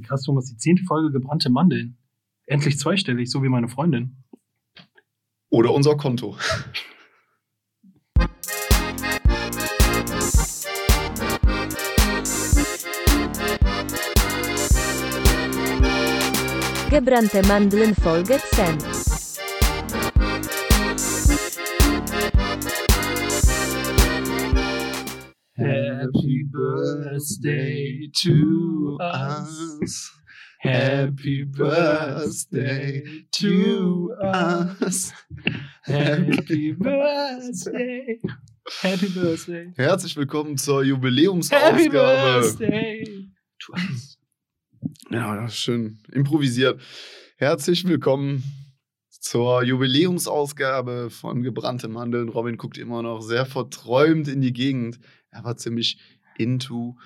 Wie krass, Thomas, die zehnte Folge gebrannte Mandeln. Endlich zweistellig, so wie meine Freundin. Oder unser Konto. Gebrannte Mandeln Folge 10. Happy birthday to us. Happy birthday to us. Happy birthday. Happy birthday. Herzlich willkommen zur Happy Jubiläumsausgabe. birthday to us. Ja, das ist schön improvisiert. Herzlich willkommen zur Jubiläumsausgabe von Gebrannte Mandeln. Robin guckt immer noch sehr verträumt in die Gegend. Er war ziemlich into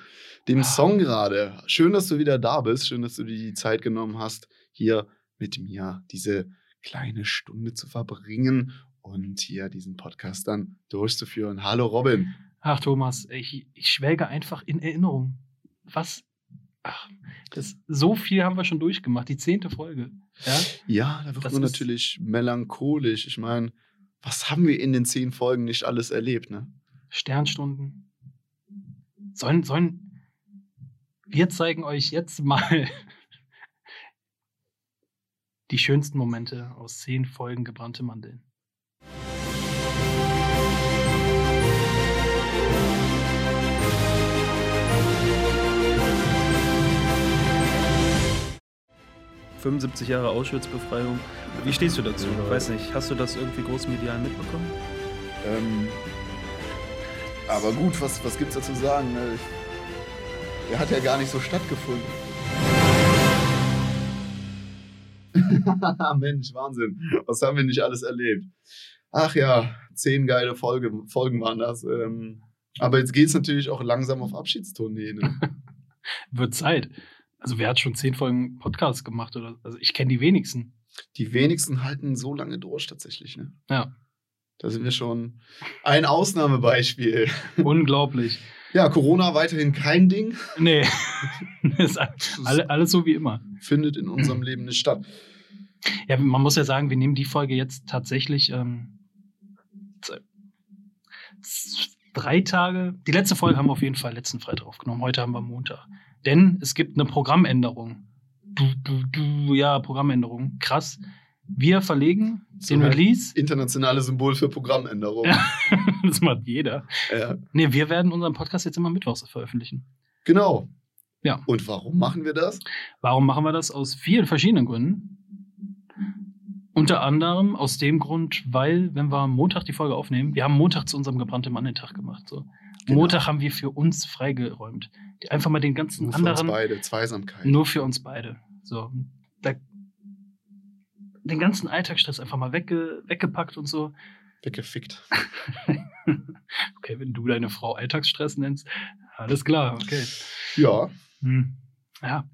dem Song gerade. Schön, dass du wieder da bist. Schön, dass du dir die Zeit genommen hast, hier mit mir diese kleine Stunde zu verbringen und hier diesen Podcast dann durchzuführen. Hallo Robin. Ach, Thomas, ich, ich schwelge einfach in Erinnerung. Was? Ach, das, so viel haben wir schon durchgemacht. Die zehnte Folge. Ja? Ja, da wird Das man natürlich melancholisch. Ich meine, was haben wir in den zehn Folgen nicht alles erlebt, ne? Sternstunden. Sollen, sollen, wir zeigen euch jetzt mal die schönsten Momente aus zehn Folgen gebrannte Mandeln. – 75 Jahre Auschwitz-Befreiung. Wie stehst du dazu? Ich weiß nicht, hast du das irgendwie groß medial mitbekommen? Ähm, aber gut, was, was gibt's dazu sagen? Ne? Ich- Der hat ja gar nicht so stattgefunden. Mensch, Wahnsinn. Was haben wir nicht alles erlebt? Ach ja, zehn geile Folge, Folgen waren das. Ähm, aber jetzt geht's natürlich auch langsam auf Abschiedstournee. Ne? Wird Zeit. Also wer hat schon zehn Folgen Podcast gemacht? Oder, also ich kenne die wenigsten. Die wenigsten halten so lange durch tatsächlich. Ne? Ja, Da sind wir schon ein Ausnahmebeispiel. unglaublich. Ja, Corona weiterhin kein Ding, Nee, das ist alle, alles so wie immer. findet in unserem Leben nicht statt. Ja, man muss ja sagen, wir nehmen die Folge jetzt tatsächlich ähm, drei Tage. Die letzte Folge haben wir auf jeden Fall letzten Freitag aufgenommen. Heute haben wir Montag. Denn es gibt eine Programmänderung. Du, du, du, ja, Programmänderung. Krass. Wir verlegen So den heißt- Release. Internationale Symbol für Programmänderung. Ja. das macht jeder. Ja, Nee, wir werden unseren Podcast jetzt immer mittwochs veröffentlichen. genau. Ja. Und warum machen wir das? Warum machen wir das? Aus vielen verschiedenen Gründen. Unter anderem aus dem Grund, weil, wenn wir Montag die Folge aufnehmen, wir haben Montag zu unserem gebrannten Mann-Tag gemacht. So. Genau. Montag haben wir für uns freigeräumt. Einfach mal den ganzen Nur für uns anderen, beide, Zweisamkeit. nur für uns beide. So. Da, den ganzen Alltagsstress einfach mal wegge, weggepackt und so. Weggefickt. okay, wenn du deine Frau Alltagsstress nennst, alles klar, okay. Ja, Hm. Ja.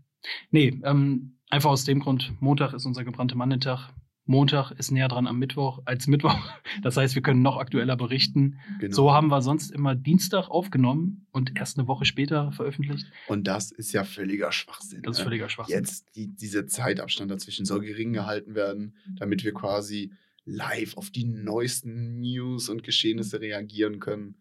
Nee, ähm, einfach aus dem Grund, Montag ist unser gebrannte Mannentag. Montag ist näher dran am Mittwoch als Mittwoch. Das heißt, wir können noch aktueller berichten. genau. So haben wir sonst immer Dienstag aufgenommen und erst eine Woche später veröffentlicht. Und das ist ja völliger Schwachsinn. Das ist ne? völliger Schwachsinn. Jetzt die, dieser Zeitabstand dazwischen soll gering gehalten werden, damit wir quasi live auf die neuesten News und Geschehnisse reagieren können.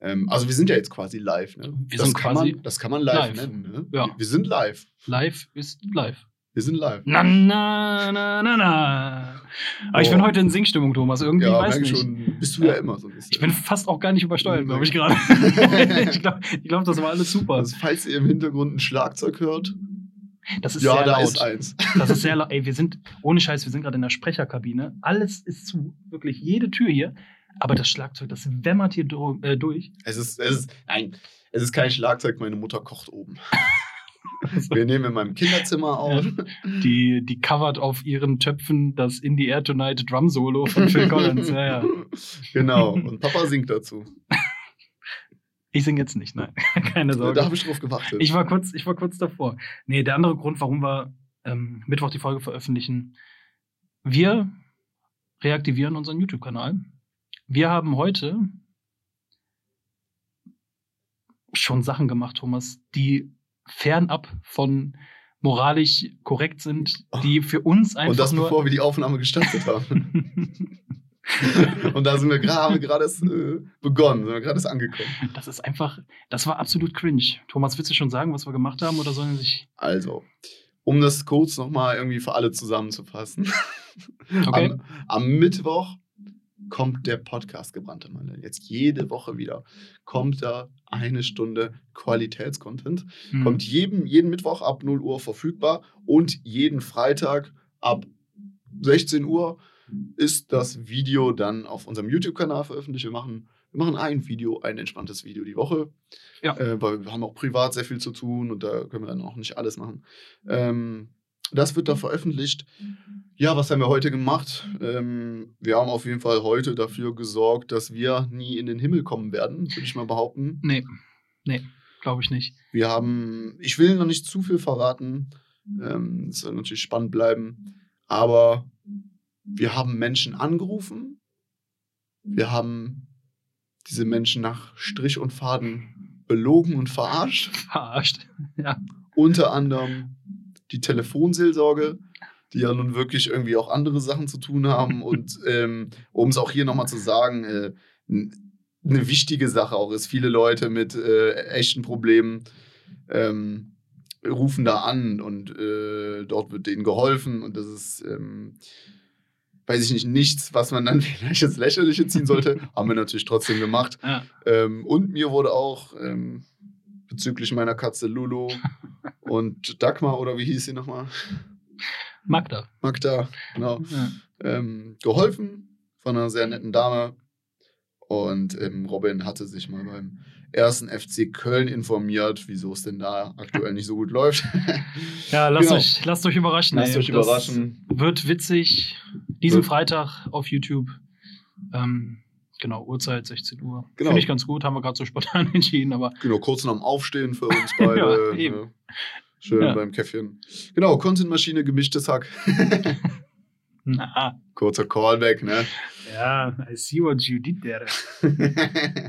Ähm, also wir sind ja jetzt quasi live. Ne? Wir das, sind kann quasi man, das kann man live, live. nennen. Ne? Ja. Wir sind live. Live ist live. Wir sind live. Na, na, na, na, na. Aber ich bin heute in Singstimmung, Thomas. Irgendwie ja, weiß nicht. schon. Bist du ja, immer so ein bisschen. Ich bin fast auch gar nicht übersteuert, glaube ich gerade. ich glaube, glaub, das war alles super. also, falls ihr im Hintergrund ein Schlagzeug hört, Das ist ja, sehr da laut. ist eins. Das ist sehr laut. Ey, wir sind, ohne Scheiß, wir sind gerade in der Sprecherkabine. Alles ist zu. Wirklich jede Tür hier. Aber das Schlagzeug, das wämmert hier äh, durch. Es ist, es ist, nein, es ist kein Schlagzeug, meine Mutter kocht oben. Wir nehmen in meinem Kinderzimmer auf. Die, die covert auf ihren Töpfen das In the Air Tonight Drum Solo von Phil Collins. Ja, ja. Genau, und Papa singt dazu. Ich singe jetzt nicht, nein. Keine Da Sorge. habe ich drauf gewartet. Ich war kurz, ich war kurz davor. Nee, der andere Grund, warum wir ähm, Mittwoch die Folge veröffentlichen, wir reaktivieren unseren YouTube-Kanal. Wir haben heute schon Sachen gemacht, Thomas, die fernab von moralisch korrekt sind, die für uns einfach Und das nur. bevor wir die Aufnahme gestartet haben. Und da sind wir gerade, haben wir gerade äh, begonnen, sind wir gerade angekommen. das ist einfach, das war absolut cringe. Thomas, willst du schon sagen, was wir gemacht haben oder sollen sich. Also, um das kurz nochmal irgendwie für alle zusammenzufassen. Okay. Am, am Mittwoch kommt der Podcast Gebrannte Mandeln. Jetzt jede Woche wieder kommt da eine Stunde Qualitätscontent. Hm. Kommt jeden, jeden Mittwoch ab 0 Uhr verfügbar und jeden Freitag ab 16 Uhr ist das Video dann auf unserem YouTube-Kanal veröffentlicht. Wir machen, wir machen ein Video, ein entspanntes Video die Woche. Ja. Äh, weil wir haben auch privat sehr viel zu tun und da können wir dann auch nicht alles machen. Ähm, das wird da veröffentlicht. Ja, was haben wir heute gemacht? Ähm, wir haben auf jeden Fall heute dafür gesorgt, dass wir nie in den Himmel kommen werden, würde ich mal behaupten. Nee, nee, glaube ich nicht. Wir haben, ich will noch nicht zu viel verraten, ähm, es soll natürlich spannend bleiben, aber wir haben Menschen angerufen, wir haben diese Menschen nach Strich und Faden belogen und verarscht, Verarscht. Ja. unter anderem die Telefonseelsorge, die ja nun wirklich irgendwie auch andere Sachen zu tun haben und ähm, um es auch hier nochmal zu sagen, äh, eine wichtige Sache auch ist, viele Leute mit äh, echten Problemen ähm, rufen da an und äh, dort wird denen geholfen und das ist, ähm, weiß ich nicht, nichts, was man dann vielleicht ins Lächerliche ziehen sollte, haben wir natürlich trotzdem gemacht. ja. Ähm, und mir wurde auch ähm, bezüglich meiner Katze Lulu und Dagmar oder wie hieß sie nochmal? Magda. Magda, genau. Ja. Ähm, geholfen von einer sehr netten Dame. Und ähm, Robin hatte sich mal beim ersten FC Köln informiert, wieso es denn da aktuell nicht so gut läuft. Ja, lasst, Genau. euch, lasst euch überraschen. Lasst ey. euch Das überraschen. Wird witzig. Diesen Wird- Freitag auf YouTube. Ähm, genau, Uhrzeit 16 Uhr. Genau. Finde ich ganz gut, haben wir gerade so spontan entschieden, aber Genau, kurz nach dem Aufstehen für uns beide. Ja, eben. ne? Schön Ja. beim Käffchen. Genau, Contentmaschine, gemischtes Hack. na, Kurzer Callback, ne? ja, I see what you did there.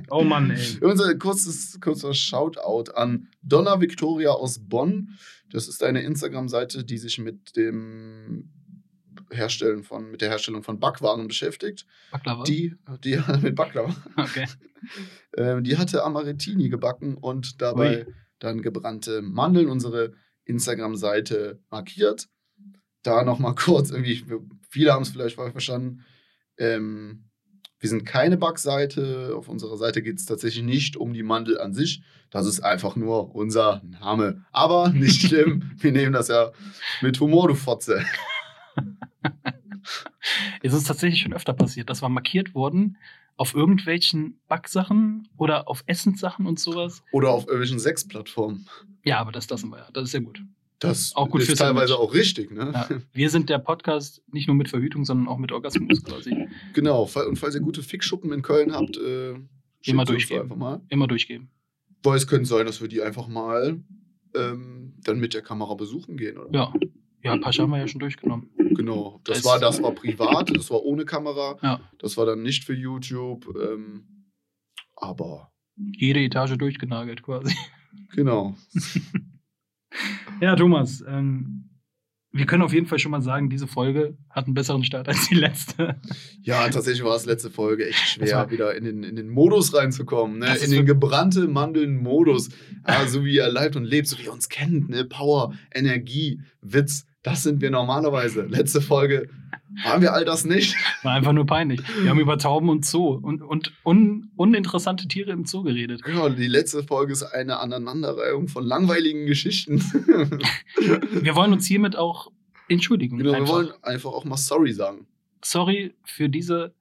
Oh Mann, ey. Unser kurzes, kurzer Shoutout an Donna Victoria aus Bonn. Das ist eine Instagram-Seite, die sich mit dem Herstellen von, mit der Herstellung von Backwaren beschäftigt. Baklava? Die, die mit Baklava. Okay. Ähm, die hatte Amarettini gebacken und dabei dann gebrannte Mandeln, unsere Instagram-Seite markiert. Da nochmal kurz, irgendwie, viele haben es vielleicht falsch verstanden. Ähm, wir sind keine Backseite. Auf unserer Seite geht es tatsächlich nicht um die Mandel an sich. Das ist einfach nur unser Name. Aber nicht schlimm. wir nehmen das ja mit Humor, du Fotze. Es ist tatsächlich schon öfter passiert, dass wir markiert wurden auf irgendwelchen Backsachen oder auf Essenssachen und sowas. Oder auf irgendwelchen Sexplattformen. Ja, aber das lassen wir ja. Das ist ja gut. Das Auch gut ist teilweise Image. auch richtig, ne? Ja. Wir sind der Podcast nicht nur mit Verhütung, sondern auch mit Orgasmus quasi. Genau. Und falls ihr gute Fickschuppen in Köln habt, äh, Immer durchgeben. einfach mal. Immer durchgeben. Weil es könnte sein, dass wir die einfach mal ähm, dann mit der Kamera besuchen gehen, oder? Ja. Ja, Pascha haben wir ja schon durchgenommen. Genau. Das war, das war privat, das war ohne Kamera. Ja. Das war dann nicht für YouTube. Ähm, aber Jede Etage durchgenagelt quasi. genau. Ja, Thomas, ähm, wir können auf jeden Fall schon mal sagen, diese Folge hat einen besseren Start als die letzte. Ja, tatsächlich war es letzte Folge echt schwer, wieder in den, in den Modus reinzukommen. Ne? In den gebrannte Mandeln-Modus. Ah, so wie er lebt und lebt, so wie er uns kennt. Ne? Power, Energie, Witz. Das sind wir normalerweise. Letzte Folge waren wir all das nicht. War einfach nur peinlich. Wir haben über Tauben und Zoo und, und un, uninteressante Tiere im Zoo geredet. Genau, die letzte Folge ist eine Aneinanderreihung von langweiligen Geschichten. Wir wollen uns hiermit auch entschuldigen. genau, wir wollen einfach auch mal sorry sagen. Sorry für, diese,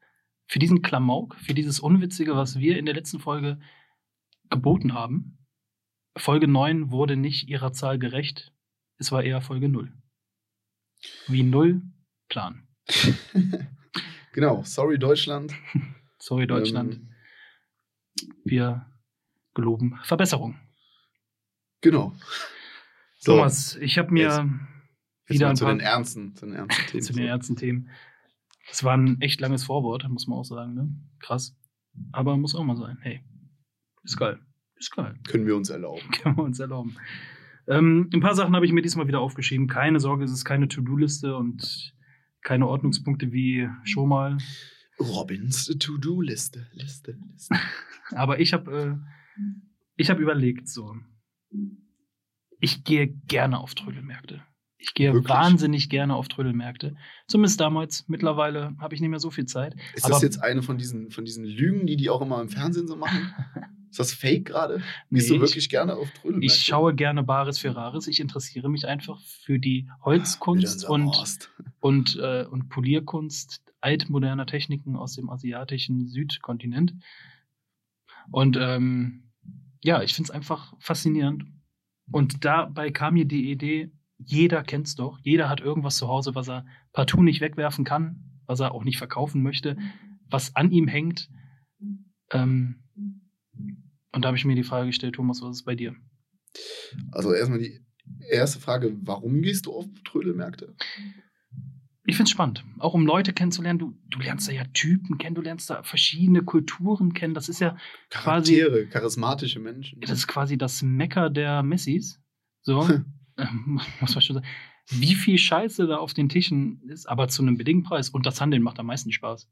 für diesen Klamauk, für dieses Unwitzige, was wir in der letzten Folge geboten haben. Folge 9 wurde nicht ihrer Zahl gerecht. Es war eher Folge 0. Wie null Plan. genau, sorry Deutschland. Sorry, Deutschland. Ähm, Wir geloben Verbesserung. genau. So, Thomas, ich habe mir jetzt- Jetzt wieder mal ein zu paar den ernsten, zu den ernsten Themen. zu den ernsten Themen. Das war ein echt langes Vorwort, muss man auch sagen. Ne? Krass. Aber muss auch mal sein. Hey, ist geil. Ist geil. Können wir uns erlauben. Können wir uns erlauben. Ähm, ein paar Sachen habe ich mir diesmal wieder aufgeschrieben. Keine Sorge, es ist keine To-Do-Liste und keine Ordnungspunkte wie schon mal. Robins To-Do-Liste. Liste, Liste. Aber ich habe äh, ich habe überlegt, so. Ich gehe gerne auf Trödelmärkte. Ich gehe Wirklich? wahnsinnig gerne auf Trödelmärkte. Zumindest damals. Mittlerweile habe ich nicht mehr so viel Zeit. Ist Aber- das jetzt eine von diesen, von diesen Lügen, die die auch immer im Fernsehen so machen? Ist das fake gerade? Nee, Gehst du ich- wirklich gerne auf Trödelmärkte? Ich schaue gerne Bares für Rares. Ich interessiere mich einfach für die Holzkunst und, Horst. und, äh, und Polierkunst altmoderner Techniken aus dem asiatischen Südkontinent. Und ähm, ja, ich finde es einfach faszinierend. Und dabei kam mir die Idee, jeder kennt es doch, jeder hat irgendwas zu Hause, was er partout nicht wegwerfen kann, was er auch nicht verkaufen möchte, was an ihm hängt. Ähm, und da habe ich mir die Frage gestellt, Thomas, was ist bei dir? Also erstmal die erste Frage, warum gehst du auf Trödelmärkte? Ich finde es spannend, auch um Leute kennenzulernen. Du, du lernst da ja Typen kennen, du lernst da verschiedene Kulturen kennen. Das ist ja quasi, Charaktere, charismatische Menschen. das ist quasi das Mecker der Messis. So, ähm, muss man schon sagen. Wie viel Scheiße da auf den Tischen ist, aber zu einem bedingten Preis. Und das Handeln macht am meisten Spaß.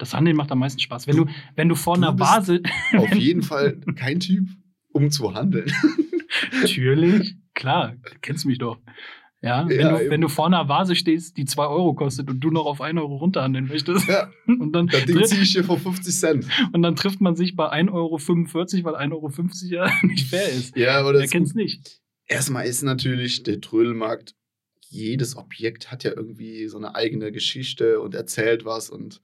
Das Handeln macht am meisten Spaß. Wenn du, wenn du vor du einer Vase. Auf jeden Fall kein Typ, um zu handeln. Natürlich, klar, du kennst mich doch. Ja, wenn, Ja, du, wenn du vor einer Vase stehst, die 2 Euro kostet und du noch auf 1 Euro runterhandeln möchtest, Ja, und dann, das Ding ziehe ich dir vor 50 Cent. und dann trifft man sich bei 1,45 Euro, weil 1,50 Euro ja nicht fair ist. Ja, aber Wer das kennt's nicht? Erstmal ist natürlich der Trödelmarkt, jedes Objekt hat ja irgendwie so eine eigene Geschichte und erzählt was und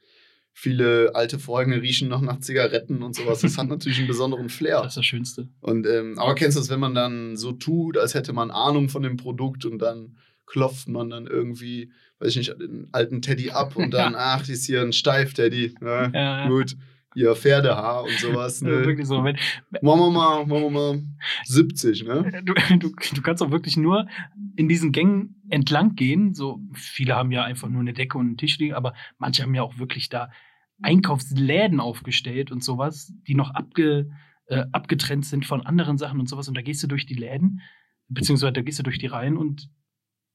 viele alte Vorhänge riechen noch nach Zigaretten und sowas. Das hat natürlich einen besonderen Flair. Das ist das Schönste. Und, ähm, aber kennst du das, wenn man dann so tut, als hätte man Ahnung von dem Produkt und dann klopft man dann irgendwie, weiß ich nicht, den alten Teddy ab und dann, ach, ist hier ein Steif-Teddy. Ja, Ja, Gut, hier Pferdehaar und sowas. ja, Ne? wirklich so. Wenn, Machen wir mal, machen wir mal 70, ne? du, du, du kannst auch wirklich nur in diesen Gängen entlang gehen. So, viele haben ja einfach nur eine Decke und einen Tisch liegen, aber manche haben ja auch wirklich da Einkaufsläden aufgestellt und sowas, die noch abge, äh, abgetrennt sind von anderen Sachen und sowas. Und da gehst du durch die Läden, beziehungsweise da gehst du durch die Reihen und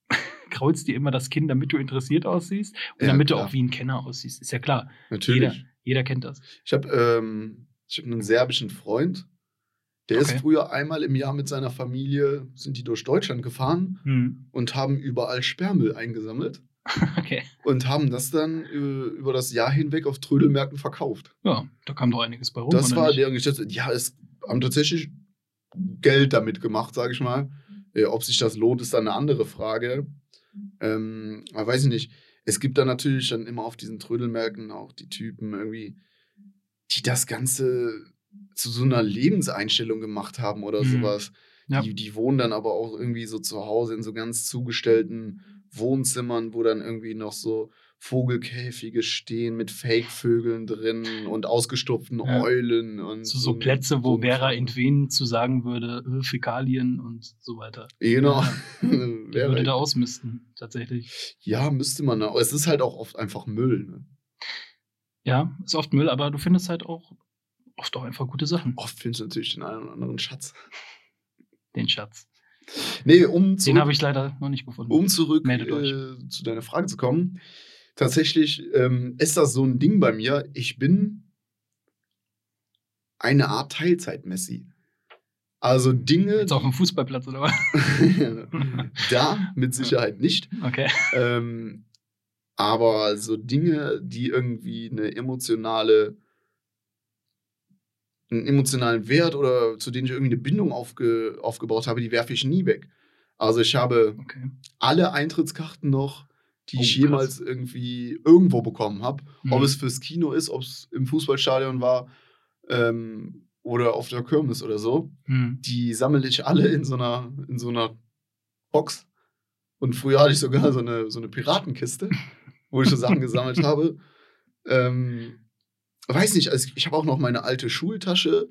kraulst dir immer das Kinn, damit du interessiert aussiehst und Ja, damit klar. du auch wie ein Kenner aussiehst. Ist ja klar. Natürlich. Jeder, jeder kennt das. Ich habe ähm, ich hab einen serbischen Freund, der Okay. ist früher einmal im Jahr mit seiner Familie, sind die durch Deutschland gefahren Hm. und haben überall Sperrmüll eingesammelt Okay. und haben das dann äh, über das Jahr hinweg auf Trödelmärkten verkauft. Ja, da kam doch einiges bei rum. das war nicht? deren Geschäft. Ja, es haben tatsächlich Geld damit gemacht, sage ich mal. Äh, ob sich das lohnt, ist dann eine andere Frage. Ähm, aber weiß ich nicht. Es gibt dann natürlich dann immer auf diesen Trödelmärkten auch die Typen irgendwie, die das Ganze zu so einer Lebenseinstellung gemacht haben oder Mhm. sowas. Ja. Die, die wohnen dann aber auch irgendwie so zu Hause in so ganz zugestellten Wohnzimmern, wo dann irgendwie noch so Vogelkäfige stehen mit Fake-Vögeln drin und ausgestopften Ja. Eulen und So, so Plätze, wo Vera Kram. Entwen zu sagen würde, äh, Fäkalien und so weiter. Genau. Ja. Würde da ausmisten, tatsächlich. ja, müsste man. Aber es ist halt auch oft einfach Müll. Ne? Ja, ist oft Müll, aber du findest halt auch oft auch einfach gute Sachen. Oft findest du natürlich den einen oder anderen Schatz. Den Schatz. Nee, um Den zurück, habe ich leider noch nicht gefunden. um zurück äh, zu deiner Frage zu kommen. Tatsächlich ähm, ist das so ein Ding bei mir. Ich bin eine Art Teilzeit-Messi. Also Dinge, Jetzt auf dem Fußballplatz oder was? da mit Sicherheit nicht. Okay. Ähm, aber so Dinge, die irgendwie eine emotionale, einen emotionalen Wert oder zu denen ich irgendwie eine Bindung aufge, aufgebaut habe, die werfe ich nie weg. Also ich habe okay. alle Eintrittskarten noch, die Oh, ich krass. jemals irgendwie irgendwo bekommen habe. Ob Mhm. es fürs Kino ist, ob es im Fußballstadion war ähm, oder auf der Kirmes oder so Mhm. die sammle ich alle in so einer, in so einer Box. Und früher hatte ich sogar so eine, so eine Piratenkiste, wo ich so Sachen gesammelt habe. Ähm, weiß nicht, also ich habe auch noch meine alte Schultasche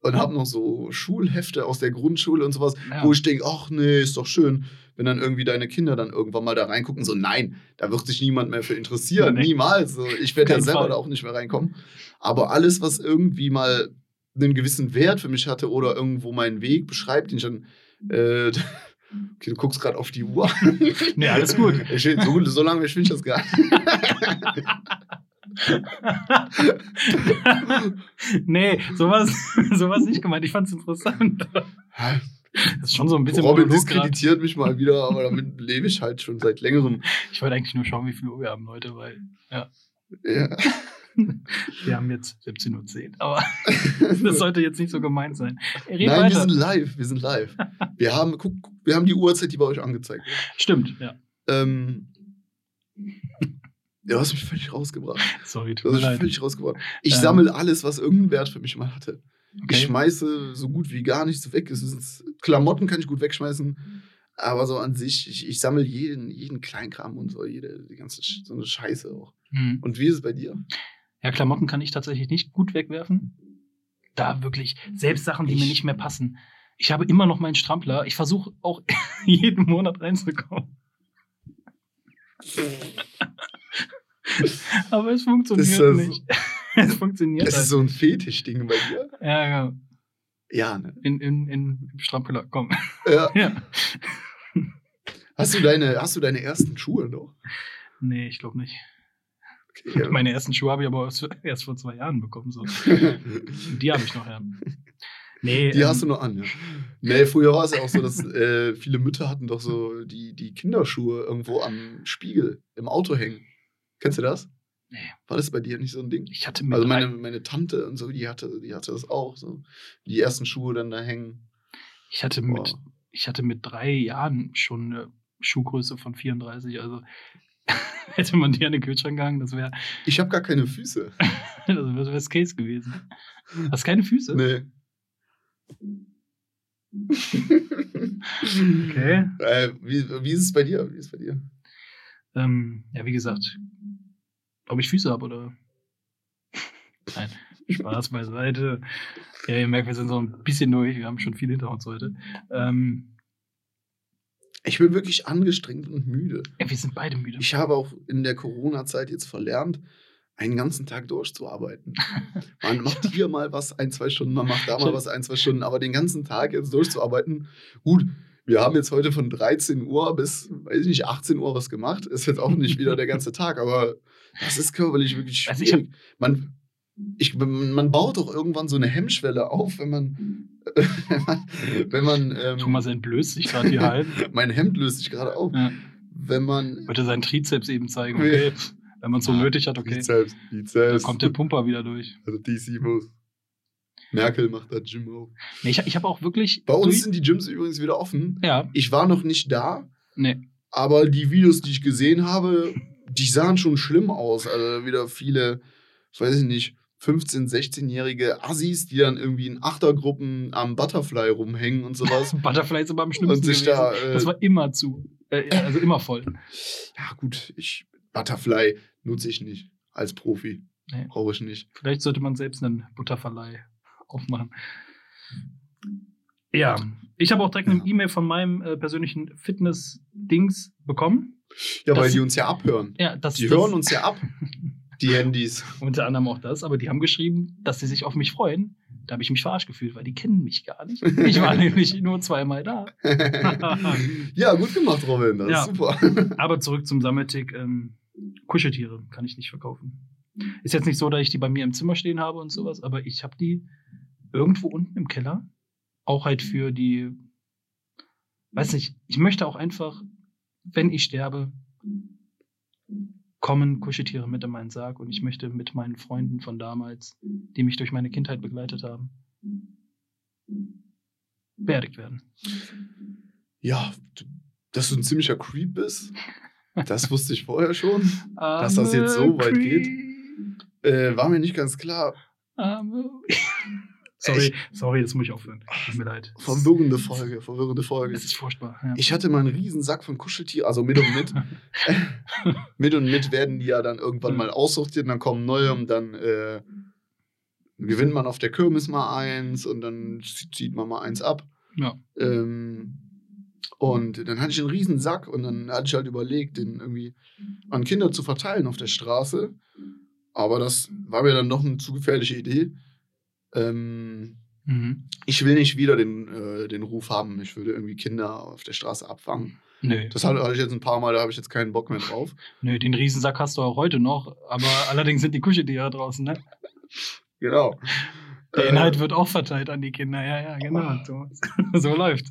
und habe noch so Schulhefte aus der Grundschule und sowas, Ja. wo ich denke, ach nee, ist doch schön, wenn dann irgendwie deine Kinder dann irgendwann mal da reingucken. So, nein, da wird sich niemand mehr für interessieren. Nee. Niemals. So, ich werde ja selber Fall. da auch nicht mehr reinkommen. Aber alles, was irgendwie mal einen gewissen Wert für mich hatte oder irgendwo meinen Weg beschreibt, den ich dann Äh, okay, du guckst gerade auf die Uhr. Nee, alles gut. Ich so, so lange ich das gar nicht. nee, sowas, sowas nicht gemeint. Ich fand's interessant. Das ist schon so ein bisschen Robin Monolog grad. diskreditiert mich mal wieder, aber damit lebe ich halt schon seit längerem. Ich wollte eigentlich nur schauen, wie viel Uhr wir haben, Leute, weil Ja. wir haben jetzt 17.10 Uhr. Aber das sollte jetzt nicht so gemeint sein. Red Nein, wir weiter. sind live, wir sind live. Wir haben, guck, wir haben die Uhrzeit, die bei euch angezeigt wird. Stimmt, ja. Ähm, du hast mich völlig rausgebracht. Sorry, Du tut hast mir mich leid. völlig rausgebracht. Ich Ähm. sammle alles, was irgendeinen Wert für mich mal hatte. Ich Okay. schmeiße so gut wie gar nichts weg. Es ist, Klamotten kann ich gut wegschmeißen. Aber so an sich, ich, ich sammle jeden, jeden Kleinkram und so, jede, die ganze so eine Scheiße auch. Hm. Und wie ist es bei dir? Ja, Klamotten kann ich tatsächlich nicht gut wegwerfen. Da wirklich, selbst Sachen, die mir Ich- nicht mehr passen. Ich habe immer noch meinen Strampler. Ich versuche auch jeden Monat reinzukommen. Aber es funktioniert Das ist das- nicht. es funktioniert Das ist so ein Fetischding bei dir. halt. Ja, ja. Ja, ne? In, in, in im Strampler, komm. Ja. ja. Hast, du deine, hast du deine ersten Schuhe noch? Nee, ich glaube nicht. Okay, ja. Meine ersten Schuhe habe ich aber erst- erst vor zwei Jahren bekommen. So. Die habe ich noch, ja. Nee, Die ähm, hast du noch an, ja. Nee, früher war es ja auch so, dass äh, viele Mütter hatten doch so die, die Kinderschuhe irgendwo am Spiegel im Auto hängen. Kennst du das? Nee. War das bei dir nicht so ein Ding? Ich hatte Also meine, meine Tante und so, die hatte, die hatte das auch. So. Die ersten Schuhe dann da hängen. Ich hatte mit, ich hatte mit drei Jahren schon eine Schuhgröße von 34. Also hätte man die an den Kühlschrank gehangen, das wäre Ich habe gar keine Füße. das wär das Case gewesen. Hast keine Füße? Nee. Okay. Äh, wie, wie ist es bei dir? Wie ist es bei dir? Ähm, ja, wie gesagt, ob ich Füße habe oder. Nein, Spaß beiseite. Ja, ihr merkt, wir sind so ein bisschen durch. Wir haben schon viel hinter uns heute. Ähm, Ich bin wirklich angestrengt und müde. ja, wir sind beide müde. Ich habe auch in der Corona-Zeit jetzt verlernt, einen ganzen Tag durchzuarbeiten. Man macht hier mal was, ein, zwei Stunden, man macht da mal was, ein, zwei Stunden, aber den ganzen Tag jetzt durchzuarbeiten. Gut, wir haben jetzt heute von 13 Uhr bis, weiß ich nicht, 18 Uhr was gemacht. Ist jetzt auch nicht wieder der ganze Tag, aber das ist körperlich wirklich Also schwierig. man, ich, man baut doch irgendwann so eine Hemmschwelle auf, wenn man, wenn man, wenn man ähm, Thomas entblößt sich gerade hier halb. mein Hemd löst sich gerade auf, Ja. wenn man Wollte seinen Trizeps eben zeigen. Okay, wenn man es so nötig hat, okay. Bizeps, Da Bizeps. kommt der Pumper wieder durch. Also DC muss. Merkel macht da Gym auf. Nee, ich ich habe auch wirklich. Bei uns sind die Gyms übrigens wieder offen. Ja, Ich war noch nicht da, nee. aber die Videos, die ich gesehen habe, die sahen schon schlimm aus. Also wieder viele, weiß ich nicht, 15-, 16-jährige Assis, die dann irgendwie in Achtergruppen am Butterfly rumhängen und sowas. Butterfly ist aber am schlimmsten und sich gewesen. da. Äh, das war immer zu. Äh, also immer voll. ja, gut, ich. Butterfly nutze ich nicht als Profi. Nee. Brauche ich nicht. Vielleicht sollte man selbst einen Butterverleih aufmachen. Ja, ich habe auch direkt eine Ja. E-Mail von meinem äh, persönlichen Fitness-Dings bekommen. Ja, weil die uns ja abhören. Ja, das Die das, hören uns ja ab, die Handys. Unter anderem auch das, aber die haben geschrieben, dass sie sich auf mich freuen. Da habe ich mich verarscht gefühlt, weil die kennen mich gar nicht. Ich war nämlich nur zweimal da. ja, gut gemacht, Robin. Das Ja. ist super. Aber zurück zum Sammeltick. Ähm, Kuscheltiere kann ich nicht verkaufen. Ist jetzt nicht so, dass ich die bei mir im Zimmer stehen habe und sowas, aber ich habe die irgendwo unten im Keller. Auch halt für die, weiß nicht, ich möchte auch einfach, wenn ich sterbe, kommen Kuscheltiere mit in meinen Sarg und ich möchte mit meinen Freunden von damals, die mich durch meine Kindheit begleitet haben, beerdigt werden. Ja, dass du ein ziemlicher Creep bist, das wusste ich vorher schon. Dass das jetzt so weit geht? Äh, war mir nicht ganz klar. Sorry, sorry, das muss ich aufhören. Tut mir leid. Verwirrende Folge, verwirrende Folge. Es ist furchtbar. Ja. Ich hatte mal einen riesen Sack von Kuscheltieren, also mit und mit. mit und mit werden die ja dann irgendwann mal aussortiert und dann kommen neue und dann äh, gewinnt man auf der Kirmes mal eins und dann zieht man mal eins ab. ja. Ähm, und dann hatte ich einen riesen Sack und dann hatte ich halt überlegt, den irgendwie an Kinder zu verteilen auf der Straße. Aber das war mir dann doch eine zu gefährliche Idee. Ähm, Mhm. Ich will nicht wieder den, äh, den Ruf haben, ich würde irgendwie Kinder auf der Straße abfangen. Nö. Das hatte hatte ich jetzt ein paar Mal, da habe ich jetzt keinen Bock mehr drauf. Nö, den Riesensack hast du auch heute noch, aber allerdings sind die Kuscheltiere draußen, ne? Genau. Der Äh, Inhalt wird auch verteilt an die Kinder, ja, ja, genau. So, so läuft's.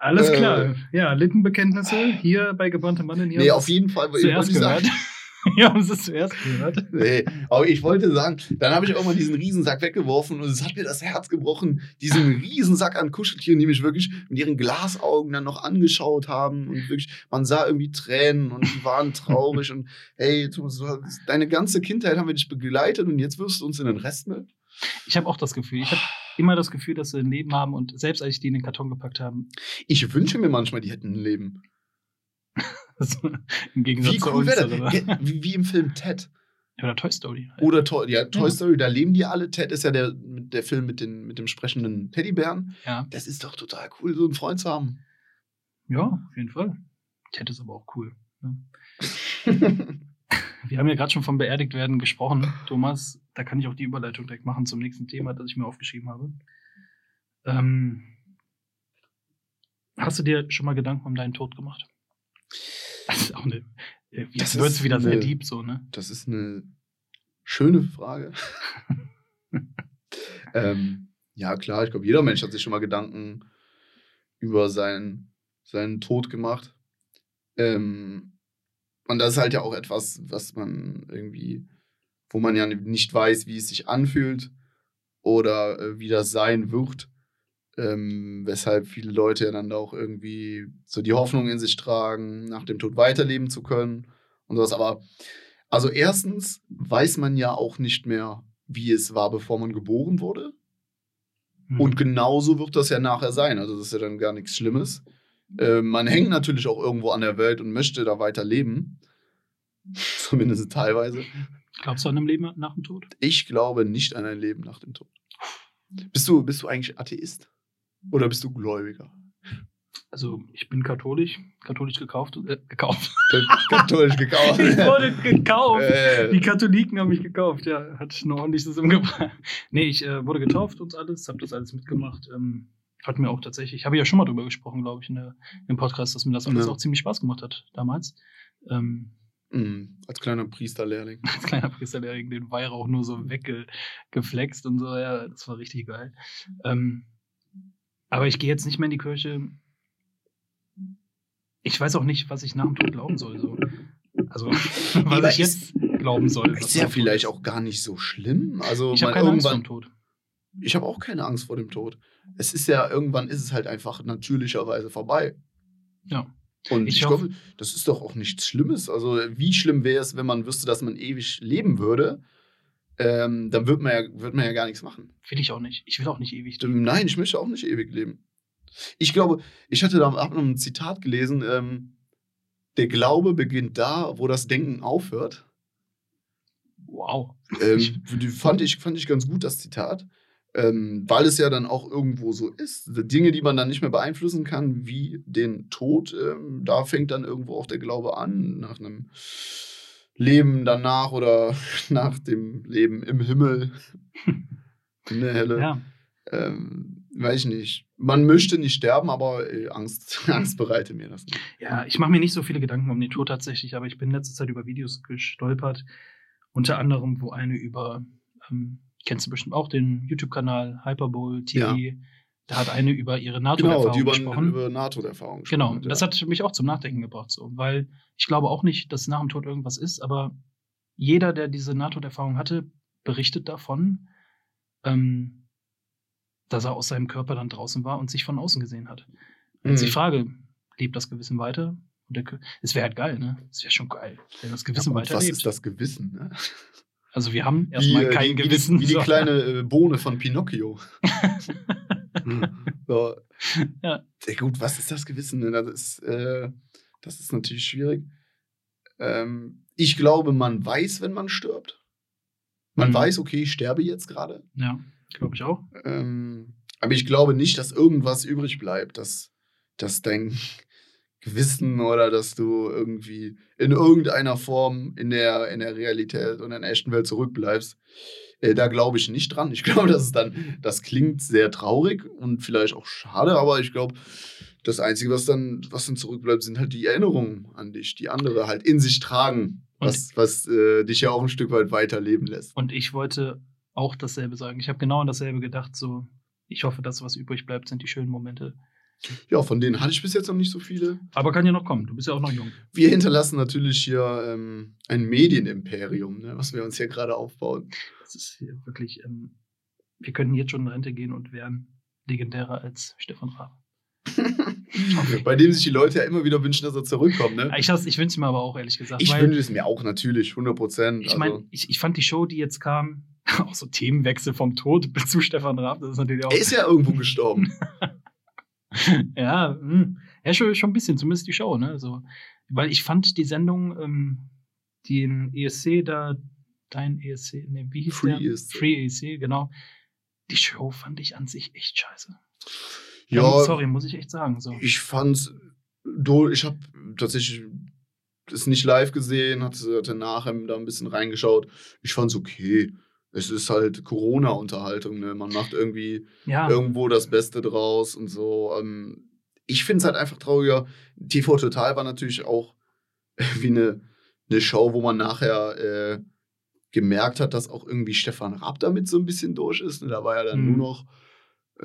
Alles Äh. klar. Ja, Lippenbekenntnisse hier bei gebrannte Mandeln. Hier Nee, auf jeden Fall. zuerst ich sagen. gehört. Hier haben sie es zuerst gehört. Nee, aber ich wollte sagen, dann habe ich auch mal diesen Riesensack weggeworfen und es hat mir das Herz gebrochen, diesen Riesensack an Kuscheltieren, die mich wirklich mit ihren Glasaugen dann noch angeschaut haben und wirklich, man sah irgendwie Tränen und die waren traurig und hey, Thomas, deine ganze Kindheit haben wir dich begleitet und jetzt wirfst du uns in den Restmüll. Ich habe auch das Gefühl, ich habe immer das Gefühl, dass sie ein Leben haben und selbst als ich die in den Karton gepackt habe, Ich wünsche mir manchmal, die hätten ein Leben. so, im Gegensatz Wie zu cool uns. wäre das? Wie, wie im Film Ted. oder Toy Story. halt. Oder Toy, ja, Toy Ja. Story, da leben die alle. Ted ist ja der, der Film mit, den, mit dem sprechenden Teddybären. Ja. Das ist doch total cool, so einen Freund zu haben. ja, auf jeden Fall. Ted ist aber auch cool. Ne? Wir haben ja gerade schon vom Beerdigtwerden gesprochen, Thomas. Da kann ich auch die Überleitung direkt machen zum nächsten Thema, das ich mir aufgeschrieben habe. Ähm, hast du dir schon mal Gedanken um deinen Tod gemacht? Das ist auch eine. äh, Das wird es wieder sehr eine- deep so, ne? Das ist eine schöne Frage. ähm, ja, klar, ich glaube, jeder Mensch hat sich schon mal Gedanken über seinen, seinen Tod gemacht. Ähm, und das ist halt ja auch etwas, was man irgendwie, wo man ja nicht weiß, wie es sich anfühlt oder äh, wie das sein wird. Ähm, weshalb viele Leute ja dann da auch irgendwie so die Hoffnung in sich tragen, nach dem Tod weiterleben zu können und sowas. Aber also erstens weiß man ja auch nicht mehr, wie es war, bevor man geboren wurde. Hm. Und genauso wird das ja nachher sein. Also das ist ja dann gar nichts Schlimmes. Äh, man hängt natürlich auch irgendwo an der Welt und möchte da weiter leben. Zumindest teilweise. Glaubst du an einem Leben nach dem Tod? Ich glaube nicht an ein Leben nach dem Tod. Bist du, bist du eigentlich Atheist? Oder bist du Gläubiger? Also, ich bin katholisch, katholisch gekauft, äh, gekauft. Katholisch gekauft. ich wurde gekauft. Äh. Die Katholiken haben mich gekauft, ja. Hat ein ordentliches umgebracht. Nee, ich äh, wurde getauft und alles, habe das alles mitgemacht. Ähm, hat mir auch tatsächlich, habe ich ja schon mal drüber gesprochen, glaube ich, in der, im Podcast, dass mir das alles Ja. auch ziemlich Spaß gemacht hat damals. Ähm, Mm, als kleiner Priesterlehrling. als kleiner Priesterlehrling den Weihrauch nur so weggeflext und so, ja, das war richtig geil. Ähm, aber ich gehe jetzt nicht mehr in die Kirche. Ich weiß auch nicht, was ich nach dem Tod glauben soll. So. Also, was aber ich jetzt glauben soll. Ist ja vielleicht ist. auch gar nicht so schlimm. Also Ich habe keine Angst vor dem Tod. Ich habe auch keine Angst vor dem Tod. Es ist ja, irgendwann ist es halt einfach natürlicherweise vorbei. Ja. Und Ich ich, hoffe- glaube, das ist doch auch nichts Schlimmes. Also, wie schlimm wäre es, wenn man wüsste, dass man ewig leben würde? Ähm, dann wird man, ja, wird man ja gar nichts machen. Will ich auch nicht. Ich will auch nicht ewig. Nein, ich möchte auch nicht ewig leben. Ich glaube, ich hatte da hab noch ein Zitat gelesen: ähm, Der Glaube beginnt da, wo das Denken aufhört. Wow. Ähm, fand, ich, fand ich ganz gut, das Zitat. Ähm, weil es ja dann auch irgendwo so ist. Die Dinge, die man dann nicht mehr beeinflussen kann, wie den Tod, ähm, da fängt dann irgendwo auch der Glaube an, nach einem Leben danach oder nach dem Leben im Himmel. in der Hölle. Ja. Ähm, weiß ich nicht. Man möchte nicht sterben, aber äh, Angst, Angst bereite mir das nicht. Ja, ich mache mir nicht so viele Gedanken um den Tod tatsächlich, aber ich bin in letzter Zeit über Videos gestolpert. Unter anderem, wo eine über, ähm, kennst du bestimmt auch den YouTube-Kanal Hyperbowl TV. Ja. Da hat eine über ihre Genau, NATO-Erfahrung die über, gesprochen. über NATO-Erfahrung Genau, gesprochen das ja. hat mich auch zum Nachdenken gebracht, so, weil ich glaube auch nicht, dass nach dem Tod irgendwas ist, aber jeder, der diese NATO-Erfahrung hatte, berichtet davon, ähm, dass er aus seinem Körper dann draußen war und sich von außen gesehen hat. Wenn Mhm. ich frage, lebt das Gewissen weiter? Es wäre halt geil, ne? Es wäre schon geil, wenn das Gewissen Ja, weiter was ist das Gewissen? Ne? Also wir haben erstmal äh, kein die, Gewissen. Wie die, wie die kleine äh, Bohne von Pinocchio. so. Ja. Sehr gut, was ist das Gewissen? ne? Das ist, äh, das ist natürlich schwierig. Ähm, ich glaube, man weiß, wenn man stirbt. Man Mhm. weiß, okay, ich sterbe jetzt gerade. Ja, glaube ich auch. Ähm, aber ich glaube nicht, dass irgendwas übrig bleibt, dass, dass dein Gewissen oder dass du irgendwie in irgendeiner Form in der, in der Realität und in der echten Welt zurückbleibst. Äh, da glaube ich nicht dran. Ich glaube, dass es dann, das klingt sehr traurig und vielleicht auch schade, aber ich glaube, das Einzige, was dann, was dann zurückbleibt, sind halt die Erinnerungen an dich, die andere halt in sich tragen, was, was äh, dich ja auch ein Stück weit weiterleben lässt. Und ich wollte auch dasselbe sagen. Ich habe genau an dasselbe gedacht. So, ich hoffe, dass was übrig bleibt, sind die schönen Momente. Ja, von denen hatte ich bis jetzt noch nicht so viele. Aber kann ja noch kommen. Du bist ja auch noch jung. Wir hinterlassen natürlich hier ähm, ein Medienimperium, ne, was wir uns hier gerade aufbauen. Das ist hier wirklich. Ähm, wir könnten jetzt schon in Rente gehen und wären legendärer als Stefan Raab. Bei dem sich die Leute ja immer wieder wünschen, dass er zurückkommt. Ne? Ich, ich wünsche es mir aber auch, ehrlich gesagt. Ich wünsche es mir auch natürlich, 100 Prozent. Ich meine, ich, ich fand die Show, die jetzt kam, auch so Themenwechsel vom Tod zu Stefan Raab, das ist natürlich auch. er ist ja irgendwo gestorben. ja, hm. ja schon, schon ein bisschen, zumindest die Show, ne? So, weil ich fand die Sendung, ähm, den ESC da, dein ESC, ne, wie hieß Free der? ESC. Free ESC, genau. Die Show fand ich an sich echt scheiße. ja, Ähm, sorry, muss ich echt sagen. So. ich fand's, ich habe tatsächlich es nicht live gesehen, hatte, hatte nachher da ein bisschen reingeschaut. Ich fand's okay. Es ist halt Corona-Unterhaltung, ne? Man macht irgendwie ja, irgendwo das Beste draus und so. Ähm, ich finde es halt einfach trauriger. TV Total war natürlich auch wie eine, eine Show, wo man nachher äh, gemerkt hat, dass auch irgendwie Stefan Raab damit so ein bisschen durch ist. Ne? Da war ja dann Mhm. nur noch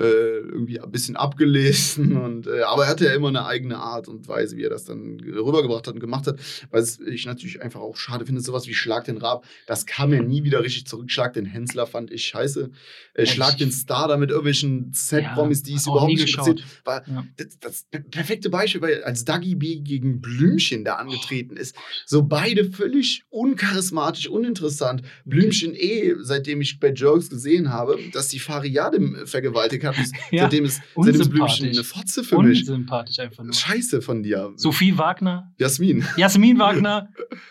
irgendwie ein bisschen abgelesen. Und, äh, aber er hatte ja immer eine eigene Art und Weise, wie er das dann rübergebracht hat und gemacht hat. Was ich natürlich einfach auch schade finde, sowas wie Schlag den Raab, das kam ja nie wieder richtig zurück. Schlag den Hensler fand ich scheiße. Äh, Schlag den Star da mit irgendwelchen Set-Promis, die es überhaupt nicht geschaut. interessiert. War Ja. das, das per- perfekte Beispiel, weil als Dagi B gegen Blümchen da angetreten ist, so beide völlig uncharismatisch, uninteressant. Blümchen eh, seitdem ich bei Jokes gesehen habe, dass die Fariadim vergewaltigt ist, Ja, seitdem, ist, seitdem ist Blümchen eine Fotze für mich. Unsympathisch einfach nur. Scheiße von dir. Sophie Wagner, Jasmin. Jasmin Wagner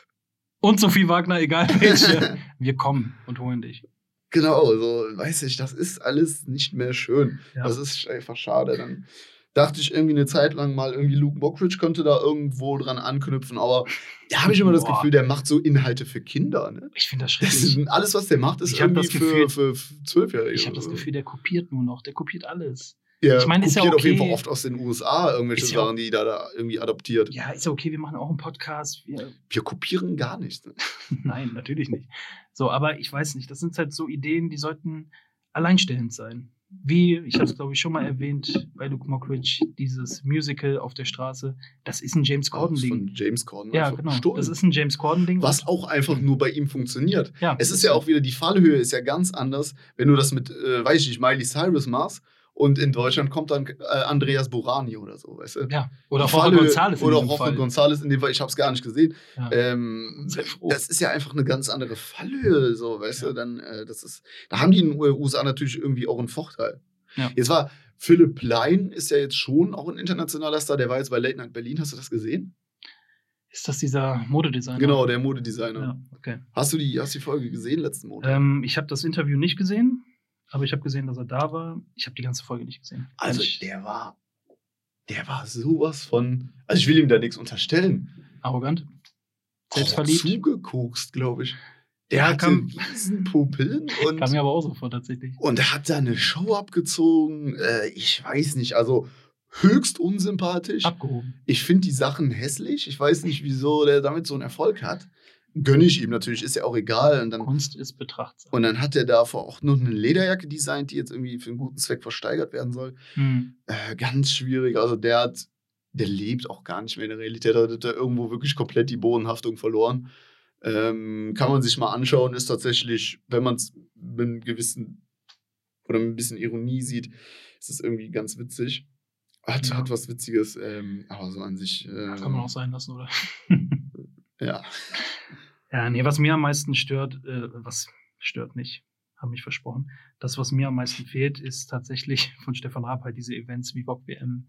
und Sophie Wagner, egal welche. Wir kommen und holen dich. Genau, so, weiß ich, das ist alles nicht mehr schön. Ja. Das ist einfach schade. Dann dachte ich irgendwie eine Zeit lang mal, irgendwie Luke Mockridge könnte da irgendwo dran anknüpfen, aber da habe ich immer das Boah. Gefühl, der macht so Inhalte für Kinder. Ne? Ich finde das Das schrecklich. ist, alles, was der macht, ist Ich irgendwie das Gefühl- für, für Zwölfjährige. Ich habe das Gefühl, der kopiert nur noch. Der kopiert alles. der ich meine, ist ja kopiert auf jeden okay. Fall oft aus den USA irgendwelche ja Sachen, die da, da irgendwie adoptiert. Ja, ist ja okay, wir machen auch einen Podcast. Wir, Wir kopieren gar nichts. Ne? nein, natürlich nicht. So, aber ich weiß nicht, das sind halt so Ideen, die sollten alleinstellend sein. Wie, ich habe es glaube ich schon mal erwähnt bei Luke Mockridge, dieses Musical auf der Straße, das ist ein James Aus Von Corden-Ding. James Corden. Ja, einfach genau. gestohlen. Das ist ein James Corden-Ding. was auch einfach nur bei ihm funktioniert. ja, Es ist ja auch wieder, die Fallhöhe ist ja ganz anders, wenn du das mit, äh, weiß ich nicht, Miley Cyrus machst und in Deutschland kommt dann äh, Andreas Burani oder so, weißt du? Ja, oder Jorge González Oder Jorge. González in dem Fall, ich habe es gar nicht gesehen. Ja. Ähm, das ist ja einfach eine ganz andere Fallhöhe, so, weißt Ja. du? Dann, äh, das ist, da haben die in den USA natürlich irgendwie auch einen Vorteil. Ja. Jetzt war Philipp Plein ist ja jetzt schon auch ein internationaler Star, der war jetzt bei Late Night Berlin, hast du das gesehen? Ist das dieser Modedesigner? Genau, der Modedesigner. Ja, okay. Hast du die, hast die Folge gesehen letzten Monat? Ähm, ich habe das Interview nicht gesehen, aber ich habe gesehen, dass er da war. Ich habe die ganze Folge nicht gesehen. Also ich, der war, der war sowas von, also ich will ihm da nichts unterstellen. arrogant, selbstverliebt. Zugekokst, glaube ich. Der Ja, hatte kam- riesen Pupillen und, Kam mir aber auch so vor, tatsächlich. und hat da eine Show abgezogen. Äh, ich weiß nicht, also höchst unsympathisch. Abgehoben. Ich finde die Sachen hässlich. Ich weiß nicht, wieso der damit so einen Erfolg hat. Gönne ich ihm natürlich, ist ja auch egal. Und dann, Kunst ist Betrachtsam. und dann hat er davor auch noch eine Lederjacke designt, die jetzt irgendwie für einen guten Zweck versteigert werden soll. Hm. Äh, ganz schwierig. Also der hat, der lebt auch gar nicht mehr in der Realität. Da hat er irgendwo wirklich komplett die Bodenhaftung verloren. Ähm, kann man sich mal anschauen, ist tatsächlich, wenn man es mit einem gewissen oder mit ein bisschen Ironie sieht, ist es irgendwie ganz witzig. Hat, Ja. hat was Witziges, ähm, aber so an sich. Äh, Kann man auch sein lassen, oder? Ja. ja, nee, was mir am meisten stört, äh, was stört nicht, haben mich versprochen. Das, was mir am meisten fehlt, ist tatsächlich von Stefan Raab halt diese Events wie Bock WM,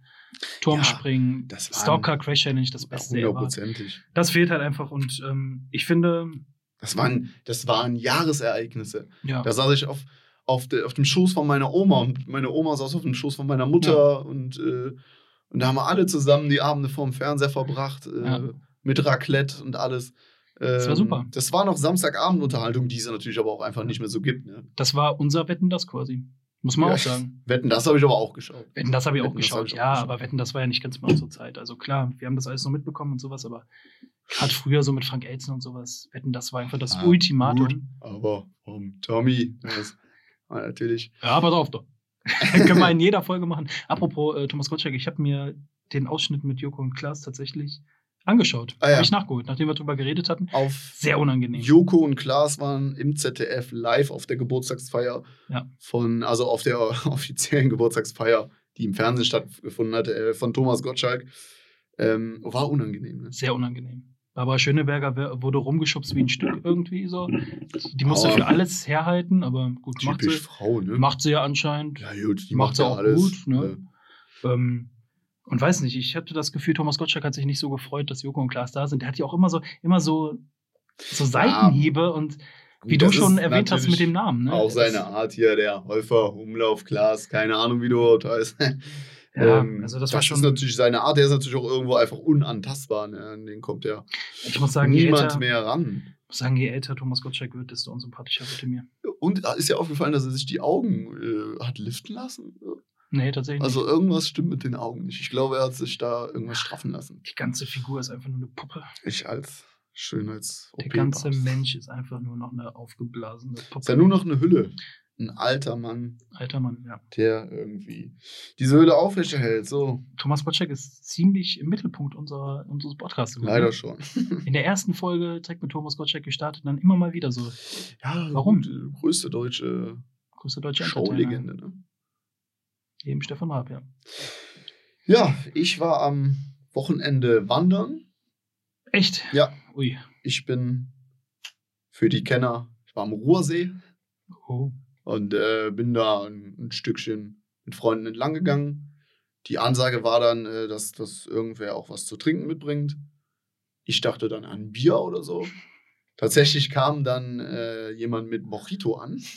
Turmspringen, waren- Stalker Crash Challenge, das Beste. Hundertprozentig. Das fehlt halt einfach und ähm, ich finde, Das waren, das waren Jahresereignisse. ja, Da saß ich auf, auf, de, auf dem Schoß von meiner Oma und meine Oma saß auf dem Schoß von meiner Mutter und, äh, und da haben wir alle zusammen die Abende vorm Fernseher verbracht, äh, Ja. mit Raclette und alles. Das war Ähm, super. Das war noch Samstagabendunterhaltung, die es natürlich aber auch einfach nicht mehr so gibt. Ne? Das war unser Wetten, das quasi. Muss man Ja. auch sagen. Wetten, das habe ich aber auch geschaut. Wetten, das habe ich auch Wetten, hab geschaut. ich auch ja, geschaut. aber Wetten, das war ja nicht ganz bei unserer Zeit. Also klar, wir haben das alles noch mitbekommen und sowas, aber gerade früher so mit Frank Elsen und sowas, Wetten, das war einfach das Ah, Ultimatum. gut. Aber vom Tommy, das war natürlich. Ja, pass auf doch. Können wir in jeder Folge machen. Apropos äh, Thomas Gottschalk, ich habe mir den Ausschnitt mit Joko und Klaas tatsächlich angeschaut. Ah, ja. Habe ich nachgeholt, nachdem wir drüber geredet hatten. Auf Sehr unangenehm. Joko und Klaas waren im ZDF live auf der Geburtstagsfeier Ja. von, also auf der offiziellen Geburtstagsfeier, die im Fernsehen stattgefunden hat, äh, von Thomas Gottschalk. Ähm, war unangenehm. Ne? Sehr unangenehm. Barbara Schöneberger wurde rumgeschubst wie ein Stück irgendwie so. Die musste Aber- für alles herhalten, aber gut, macht sie, Frau, ne? macht sie ja anscheinend. ja, gut, die macht macht sie ja auch alles. gut, ne? Ähm, und weiß nicht, ich hatte das Gefühl, Thomas Gottschalk hat sich nicht so gefreut, dass Joko und Klaas da sind. Der hat ja auch immer so, immer so, so Seitenhiebe und Gut, wie du das schon erwähnt hast mit dem Namen. Ne? Auch Das- seine Art hier, der Häufer, Umlauf, Klaas, keine Ahnung, wie du überhaupt heißt. Ja, Ähm, also das war schon- ist natürlich seine Art, der ist natürlich auch irgendwo einfach unantastbar. Ne? An den kommt ja Ich muss sagen, niemand älter, mehr ran. ich muss sagen, je älter Thomas Gottschalk wird, desto unsympathischer wird er mir. Und ist ja aufgefallen, dass er sich die Augen äh, hat liften lassen. Nee, tatsächlich Also nicht. irgendwas stimmt mit den Augen nicht. Ich glaube, er hat sich da irgendwas straffen lassen. Die ganze Figur ist einfach nur eine Puppe. Ich als schönheits Der ganze Mensch ist einfach nur noch eine aufgeblasene Puppe. Ist ja nur noch eine Hülle. Ein alter Mann, Alter Mann, ja. der irgendwie diese Hülle aufrechterhält. So, Thomas Gottschalk ist ziemlich im Mittelpunkt unserer, unseres Podcasts. leider ne? schon. In der ersten Folge direkt mit Thomas Gottschalk gestartet, dann immer mal wieder so. Ja, Warum? gut, äh, größte deutsche Größte deutsche. Showlegende. Ne? Eben Stefan Raab, ja. Ja, ich war am Wochenende wandern. Echt? Ja. Ui. Ich bin für die Kenner, ich war am Ruhrsee Oh. und äh, bin da ein, ein Stückchen mit Freunden entlang gegangen. Die Ansage war dann, äh, dass, dass irgendwer auch was zu trinken mitbringt. Ich dachte dann an Bier oder so. Tatsächlich kam dann äh, jemand mit Mojito an.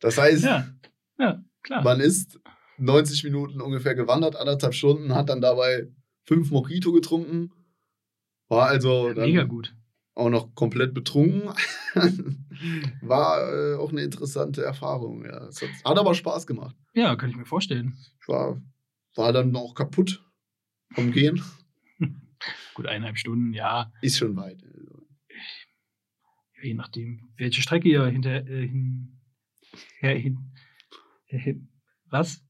Das heißt, ja. Ja, klar. man ist 90 Minuten ungefähr gewandert, anderthalb Stunden, hat dann dabei fünf Mojito getrunken. War also dann Mega gut. auch noch komplett betrunken. War äh, auch eine interessante Erfahrung. Ja. Hat, hat aber Spaß gemacht. Ja, kann ich mir vorstellen. Ich war, war dann auch kaputt vom Gehen. Gut, eineinhalb Stunden, ja. Ist schon weit. Je nachdem, welche Strecke ihr hinter, äh, hin, her, hin, was?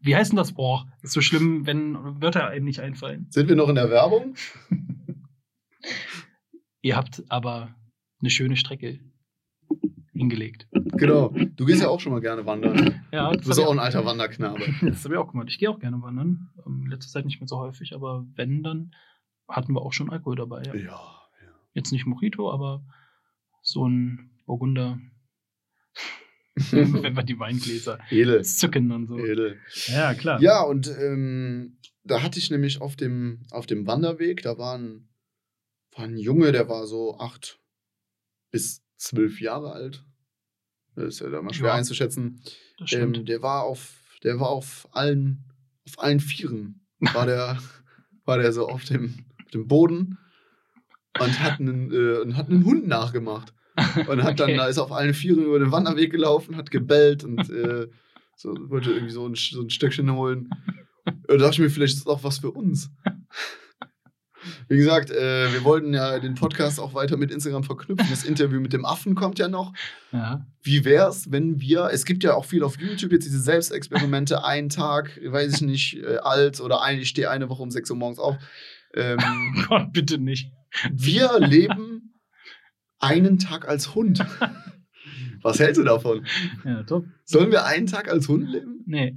Wie heißt denn das? Boah, ist so schlimm, wenn Wörter einem nicht einfallen. Sind wir noch in der Werbung? Ihr habt aber eine schöne Strecke hingelegt. Genau. Du gehst ja auch schon mal gerne wandern. Ja, Du bist habe auch ein alter Wanderknabe. das hab ich auch gemacht. Ich gehe auch gerne wandern. Ähm, letzte Zeit nicht mehr so häufig, aber wenn, dann hatten wir auch schon Alkohol dabei. Ja. Ja. Jetzt nicht Mojito, aber so ein Burgunder. wenn wir die Weingläser Edel. zücken und so. Edel. Ja, klar. Ja, und ähm, da hatte ich nämlich auf dem, auf dem Wanderweg, da war ein, war ein Junge, der war so acht bis zwölf Jahre alt. Das ist ja da mal schwer Ja, einzuschätzen. Ähm, der war auf, der war auf allen, auf allen Vieren. War der, war der so auf dem, auf dem Boden und hat einen, äh, und hat einen Hund nachgemacht. Und hat dann, Okay. da ist auf allen Vieren über den Wanderweg gelaufen, hat gebellt und äh, so, wollte irgendwie so ein, so ein Stöckchen holen. Da dachte ich mir, vielleicht ist das auch was für uns. Wie gesagt, äh, wir wollten ja den Podcast auch weiter mit Instagram verknüpfen. Das Interview mit dem Affen kommt ja noch. ja. Wie wär's, wenn wir, es gibt ja auch viel auf YouTube jetzt diese Selbstexperimente, ein Tag, weiß ich nicht, äh, alt oder ein, ich stehe eine Woche um 6 Uhr morgens auf. Ähm, Oh Gott, bitte nicht. wir leben einen Tag als Hund. Was hältst du davon? Ja, top. Sollen wir einen Tag als Hund leben? Nee,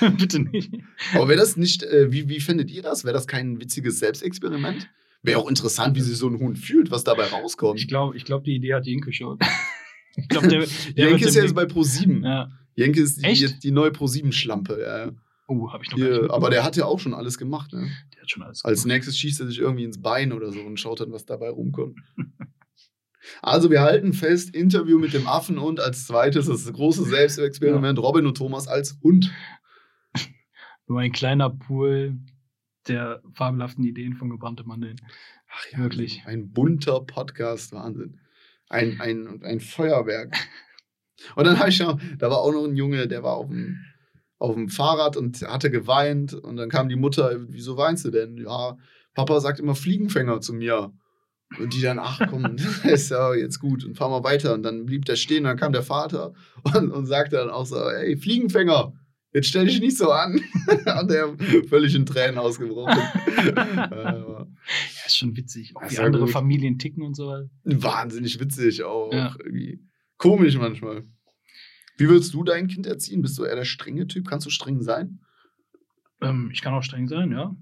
bitte nicht. Aber wäre das nicht, äh, wie, wie findet ihr das? Wäre das kein witziges Selbstexperiment? Wäre auch interessant, wie sich so ein Hund fühlt, was dabei rauskommt. Ich glaube, ich glaub, die Idee hat Jenke schon. Ich glaube, der, der Jenke ist ja jetzt bei Pro7. Ja. Jenke ist die, die neue Pro7-Schlampe. Ja. Oh, habe ich noch gar nicht aber der hat ja auch schon alles gemacht. Ne? der hat schon alles Als gemacht. nächstes schießt er sich irgendwie ins Bein oder so und schaut dann, was dabei rumkommt. Also wir halten fest, Interview mit dem Affen und als zweites das große Selbstexperiment Robin und Thomas als Hund. Nur ein kleiner Pool, der fabelhaften Ideen von gebrannte Mandeln. Ach ja, Wirklich. Ein bunter Podcast, Wahnsinn. Ein, ein, ein Feuerwerk. Und dann habe ich noch, da war auch noch ein Junge, der war auf dem, auf dem Fahrrad und hatte geweint. Und dann kam die Mutter, wieso weinst du denn? Ja, Papa sagt immer Fliegenfänger zu mir. Und die dann, ach komm, ist ja jetzt gut und fahr mal weiter. Und dann blieb der stehen, dann kam der Vater und, und sagte dann auch so, ey, Fliegenfänger, jetzt stell dich nicht so an. und er völlig in Tränen ausgebrochen. Ja, ist schon witzig. Auch wie andere gut. Familien ticken und so. wahnsinnig witzig auch. Ja. Irgendwie komisch manchmal. Wie würdest du dein Kind erziehen? Bist du eher der strenge Typ? Kannst du streng sein? Ähm, ich kann auch streng sein, ja.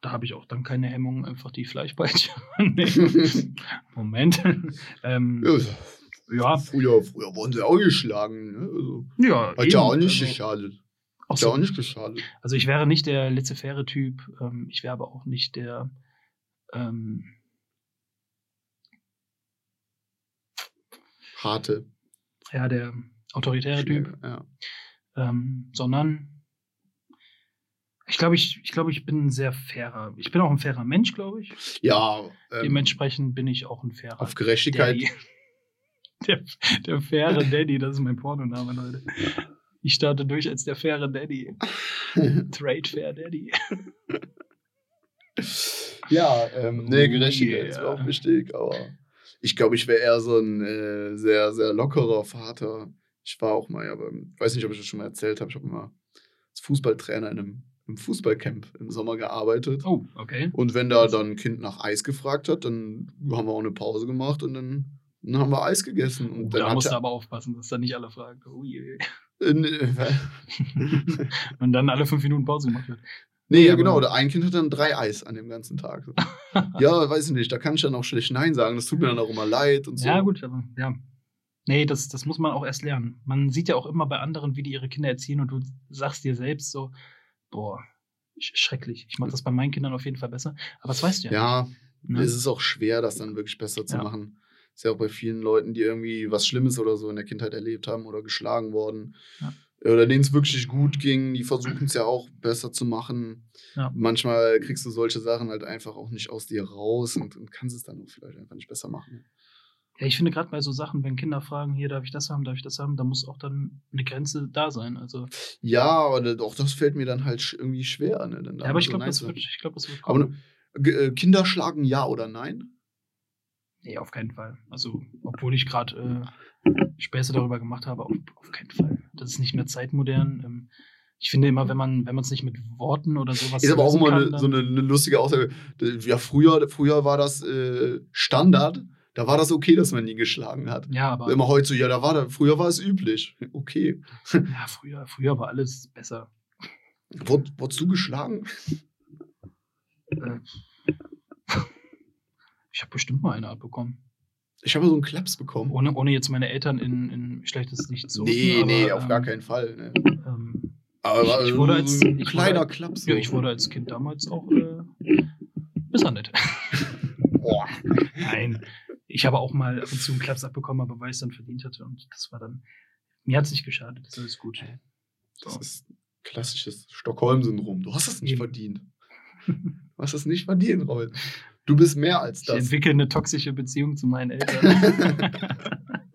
Da habe ich auch dann keine Hemmung, einfach die Fleischpeitsche. nee. Moment. ähm, ja, ja, früher, früher wurden sie auch geschlagen. Ne? Also, ja. hat ja eben. auch nicht also, geschadet. Hat ja so. auch nicht geschadet. Also ich wäre nicht der laissez-faire Typ. Ähm, ich wäre aber auch nicht der ähm, Harte. ja, der autoritäre Typ. Ja. ähm, sondern ich glaube, ich, ich glaube, ich bin ein sehr fairer. Ich bin auch ein fairer Mensch, glaube ich. Ja, ähm, Dementsprechend bin ich auch ein fairer. auf Gerechtigkeit. Daddy. Der, der faire Daddy, das ist mein Pornoname, Leute. Ich starte durch als der faire Daddy. Trade Fair Daddy. ja, ähm, nee, Oh, Gerechtigkeit ist mir yeah. auch wichtig, aber ich glaube, ich wäre eher so ein äh, sehr, sehr lockerer Vater. Ich war auch mal, ja, beim, weiß nicht, ob ich das schon mal erzählt habe, ich habe mal als Fußballtrainer in einem, einem Fußballcamp im Sommer gearbeitet. Oh, okay. Und wenn da dann ein Kind nach Eis gefragt hat, dann haben wir auch eine Pause gemacht und dann, dann haben wir Eis gegessen. Und dann da musst du er, aber aufpassen, dass da nicht alle fragen. Oh je. äh, Und dann alle fünf Minuten Pause gemacht wird. nee, aber- genau, ein Kind hat dann drei Eis an dem ganzen Tag. ja, weiß ich nicht, da kann ich dann auch schlecht Nein sagen. Das tut mir dann auch immer leid und so. Ja, gut, aber ja. Nee, das, das muss man auch erst lernen. Man sieht ja auch immer bei anderen, wie die ihre Kinder erziehen und du sagst dir selbst so, boah, sch- schrecklich. Ich mache das bei meinen Kindern auf jeden Fall besser. Aber das weißt du ja. Ja, ne? es ist auch schwer, das dann wirklich besser zu Ja. machen. Ist ja auch bei vielen Leuten, die irgendwie was Schlimmes oder so in der Kindheit erlebt haben oder geschlagen worden. Ja. Oder denen es wirklich gut ging, die versuchen es ja auch besser zu machen. Ja. Manchmal kriegst du solche Sachen halt einfach auch nicht aus dir raus und, und kannst es dann auch vielleicht einfach nicht besser machen. Ja, ich finde gerade bei so Sachen, wenn Kinder fragen, hier darf ich das haben, darf ich das haben, da muss auch dann eine Grenze da sein. Also, Ja, aber auch das fällt mir dann halt irgendwie schwer. Ne? Dann da ja, aber ich so glaube, das wird, ich glaube, das wird Aber kommen. G- äh, Kinder schlagen ja oder nein? Nee, auf keinen Fall. Also, obwohl ich gerade äh, Späße darüber gemacht habe, auf, auf keinen Fall. Das ist nicht mehr zeitmodern. Ähm, ich finde immer, wenn man wenn man es nicht mit Worten oder sowas Ist aber auch immer kann, eine, so eine, eine lustige Aussage. Ja, früher, früher war das äh, Standard. Da war das okay, dass man nie geschlagen hat. Ja, aber Immer heute so, ja, da war da, früher war es üblich. Okay. ja, früher, früher war alles besser. Wurd, wurdest du geschlagen? Äh, ich habe bestimmt mal eine abbekommen. Ich habe so einen Klaps bekommen. Ohne, ohne jetzt meine Eltern in, in schlechtes Licht zu nee, rücken, nee, aber, auf ähm, gar keinen Fall. Ne. Ähm, Aber ich- ich wurde so als- ein ich kleiner wurde- Klaps. ja, so. ich wurde als Kind damals auch äh, misshandelt. Boah. Nein. Ich habe auch mal ab und zu einen Klaps abbekommen, aber weil ich es dann verdient hatte. Und das war dann. Mir hat es nicht geschadet. Das ist alles gut. Das ist klassisches Stockholm-Syndrom. Du hast es nicht Eben. verdient. Du hast es nicht verdient, Robin. Du bist mehr als Ich das. entwickle eine toxische Beziehung zu meinen Eltern.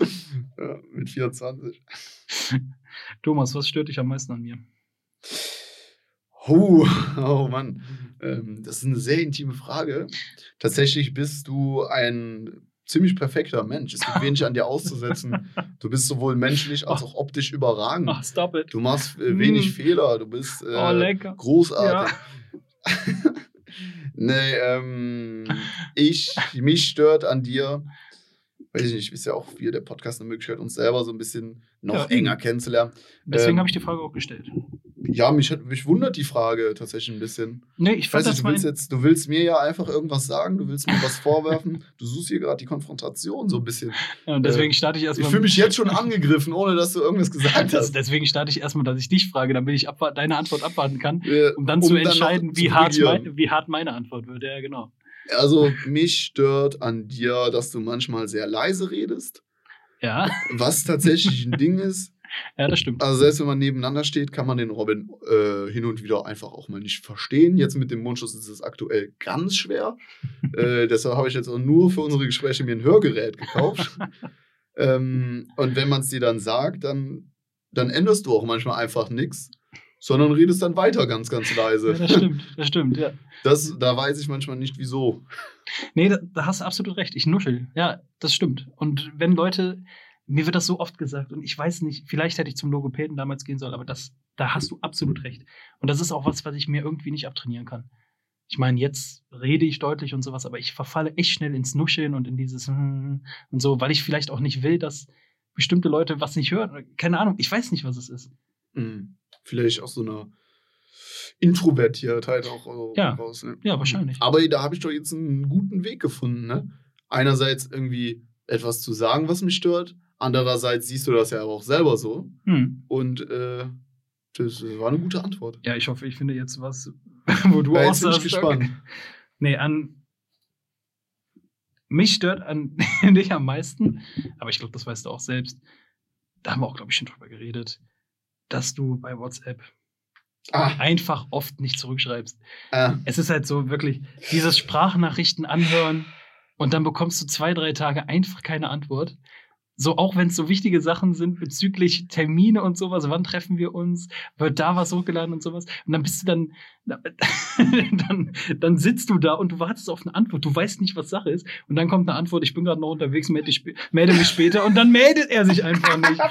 ja, mit 24. Thomas, was stört dich am meisten an mir? Oh, oh Mann. Ähm, das ist eine sehr intime Frage. Tatsächlich bist du ein ziemlich perfekter Mensch. Es gibt wenig an dir auszusetzen. Du bist sowohl menschlich als auch optisch überragend. Ach, stop it. Du machst äh, wenig Mm. Fehler. Du bist äh, oh, lecker. großartig. nee, ähm, ich, mich stört an dir, weiß ich nicht, ist ja auch wieder der Podcast eine Möglichkeit, uns selber so ein bisschen noch Ja, enger kennenzulernen. Deswegen ähm, habe ich die Frage auch gestellt. Ja, mich, hat- mich wundert die Frage tatsächlich ein bisschen. Nee, ich Ich weiß nicht, du willst jetzt, du willst mir ja einfach irgendwas sagen, du willst mir was vorwerfen. Du suchst hier gerade die Konfrontation so ein bisschen. Ja, und deswegen äh, starte ich Ich erstmal. fühle mich jetzt schon angegriffen, ohne dass du irgendwas gesagt hast. deswegen starte ich erstmal, dass ich dich frage, damit ich deine Antwort abwarten kann, Äh, um dann zu noch entscheiden, zu wie, hart mein, wie hart meine Antwort wird. Ja, genau. Also, mich stört an dir, dass du manchmal sehr leise redest. Ja. Was tatsächlich ein Ding ist, Ja, das stimmt. Also selbst wenn man nebeneinander steht, kann man den Robin äh, hin und wieder einfach auch mal nicht verstehen. Jetzt mit dem Mundschutz ist es aktuell ganz schwer. äh, deshalb habe ich jetzt auch nur für unsere Gespräche mir ein Hörgerät gekauft. ähm, und wenn man es dir dann sagt, dann, dann änderst du auch manchmal einfach nichts, sondern redest dann weiter ganz, ganz leise. Ja, das stimmt, das stimmt, ja. Das, da weiß ich manchmal nicht, wieso. Nee, da, da hast du absolut recht. Ich nuschel. Ja, das stimmt. Und wenn Leute, mir wird das so oft gesagt und ich weiß nicht, vielleicht hätte ich zum Logopäden damals gehen sollen, aber das, da hast du absolut recht. Und das ist auch was, was ich mir irgendwie nicht abtrainieren kann. Ich meine, jetzt rede ich deutlich und sowas, aber ich verfalle echt schnell ins Nuscheln und in dieses und so, weil ich vielleicht auch nicht will, dass bestimmte Leute was nicht hören. Keine Ahnung, ich weiß nicht, was es ist. Mhm. Vielleicht auch so eine Introvertiertheit auch äh, Ja. raus. Ne? Ja, wahrscheinlich. Aber da habe ich doch jetzt einen guten Weg gefunden. Ne? Einerseits irgendwie etwas zu sagen, was mich stört. Andererseits siehst du das ja auch selber so. Hm. Und äh, das war eine gute Antwort. Ja, ich hoffe, ich finde jetzt was, wo du Ja, auch jetzt bin ich sagst, gespannt. Nee, an. Mich stört an dich am meisten, aber ich glaube, das weißt du auch selbst. Da haben wir auch, glaube ich, schon drüber geredet, dass du bei WhatsApp Ah, einfach oft nicht zurückschreibst. äh, Es ist halt so wirklich dieses Sprachnachrichten anhören und dann bekommst du zwei, drei Tage einfach keine Antwort. So, auch wenn es so wichtige Sachen sind bezüglich Termine und sowas, wann treffen wir uns, wird da was hochgeladen und sowas. Und dann bist du dann, dann, dann sitzt du da und du wartest auf eine Antwort. Du weißt nicht, was Sache ist. Und dann kommt eine Antwort, ich bin gerade noch unterwegs, melde, spä- melde mich später. Und dann meldet er sich einfach nicht.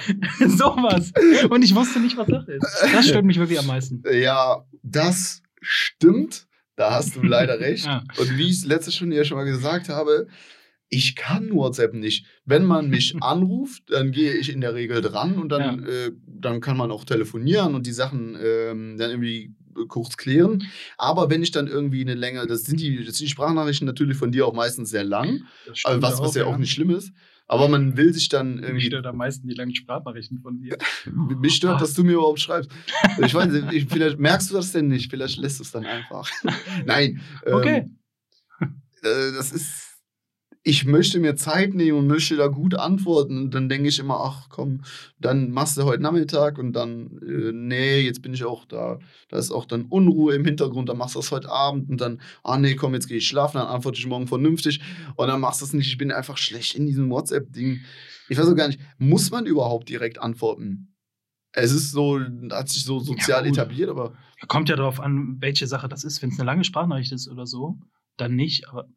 sowas. Und ich wusste nicht, was Sache ist. Das stört mich wirklich am meisten. ja, das stimmt. Da hast du leider recht. Ja. Und wie ich es letztes schon ja schon mal gesagt habe, ich kann WhatsApp nicht. Wenn man mich anruft, dann gehe ich in der Regel dran und dann, äh, dann kann man auch telefonieren und die Sachen ähm, dann irgendwie äh, kurz klären. Aber wenn ich dann irgendwie eine Länge, das sind die, das sind die Sprachnachrichten natürlich von dir auch meistens sehr lang, also was, was ja auch nicht schlimm ist. Aber man will sich dann Mich irgendwie stört am meisten die langen Sprachnachrichten von dir. mich stört, dass du mir überhaupt schreibst. Ich weiß nicht, ich, vielleicht merkst du das denn nicht, vielleicht lässt du es dann einfach. Nein. ähm, Okay. äh, das ist. Ich möchte mir Zeit nehmen und möchte da gut antworten. Und dann denke ich immer, ach komm, dann machst du heute Nachmittag und dann, äh, nee, jetzt bin ich auch da. Da ist auch dann Unruhe im Hintergrund, dann machst du das heute Abend und dann, ah nee, komm, jetzt gehe ich schlafen, dann antworte ich morgen vernünftig und dann machst du es nicht. Ich bin einfach schlecht in diesem WhatsApp-Ding. Ich weiß auch gar nicht, muss man überhaupt direkt antworten? Es ist so, hat sich so sozial Ja, etabliert, aber Kommt ja darauf an, welche Sache das ist. Wenn es eine lange Sprachnachricht ist oder so, dann nicht. Aber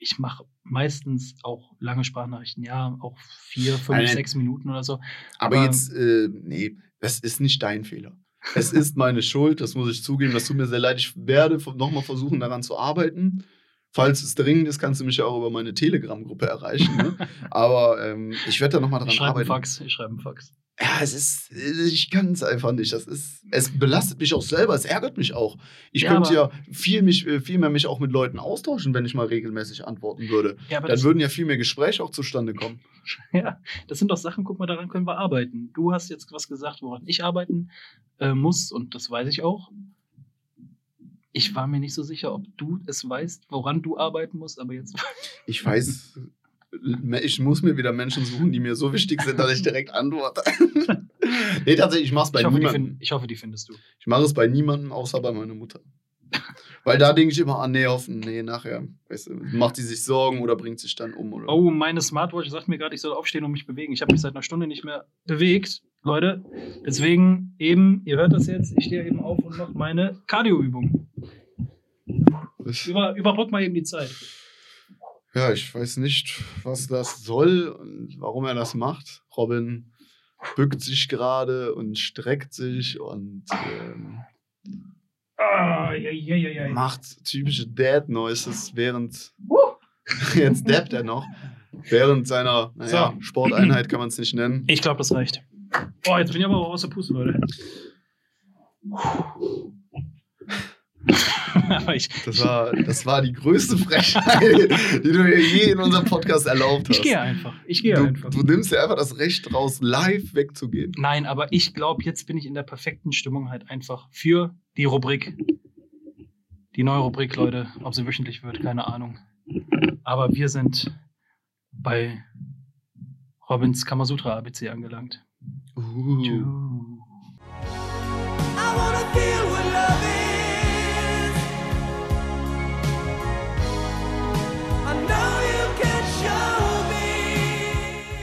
ich mache meistens auch lange Sprachnachrichten. Ja, auch vier, fünf, Nein, sechs Minuten oder so. Aber Aber- jetzt, äh, nee, das ist nicht dein Fehler. Es ist meine Schuld, das muss ich zugeben. Das tut mir sehr leid. Ich werde nochmal versuchen, daran zu arbeiten. Falls es dringend ist, kannst du mich ja auch über meine Telegram-Gruppe erreichen. Ne? Aber ähm, ich werde da nochmal Ich dran schreibe einen arbeiten. Fax. Ich schreibe einen Fax. Ja, es ist, ich kann es einfach nicht. Das ist, es belastet mich auch selber, es ärgert mich auch. Ich Ja, könnte ja viel, mich, äh, viel mehr mich auch mit Leuten austauschen, wenn ich mal regelmäßig antworten würde. Ja, Dann würden ja viel mehr Gespräche auch zustande kommen. ja, das sind doch Sachen, guck mal, daran können wir arbeiten. Du hast jetzt was gesagt, woran ich arbeiten äh, muss, und das weiß ich auch. Ich war mir nicht so sicher, ob du es weißt, woran du arbeiten musst, aber jetzt Ich weiß, ich muss mir wieder Menschen suchen, die mir so wichtig sind, dass ich direkt antworte. nee, tatsächlich, ich mache es bei ich hoffe, niemandem. find, ich hoffe, die findest du. Ich mache es bei niemandem, außer bei meiner Mutter. Weil da denke ich immer, ah, nee, hoffen, nee, nachher. Weißt du, macht die sich Sorgen oder bringt sich dann um. Oder Oh, meine Smartwatch sagt mir gerade, ich soll aufstehen und mich bewegen. Ich habe mich seit einer Stunde nicht mehr bewegt, Leute. Deswegen eben, ihr hört das jetzt, ich stehe eben auf und mache meine Cardioübung. Über, überbrück mal eben die Zeit. Ja, ich weiß nicht, was das soll und warum er das macht. Robin bückt sich gerade und streckt sich und ähm, ja, ja, ja, ja. macht typische Dad-Noises, während Uh. jetzt dabbt er noch. Während seiner naja, So. Sporteinheit kann man es nicht nennen. Ich glaube, das reicht. Oh, jetzt bin ich aber auch aus der Puste, Leute. ich, Das war, das war die größte Frechheit, die du mir je in unserem Podcast erlaubt hast. ich gehe einfach. Ich gehe du, einfach. du nimmst dir einfach das Recht raus, live wegzugehen. Nein, aber ich glaube, jetzt bin ich in der perfekten Stimmung halt einfach für die Rubrik. Die neue Rubrik, Leute. Ob sie wöchentlich wird, keine Ahnung. Aber wir sind bei Robins Kamasutra ABC angelangt. Uh. I wanna feel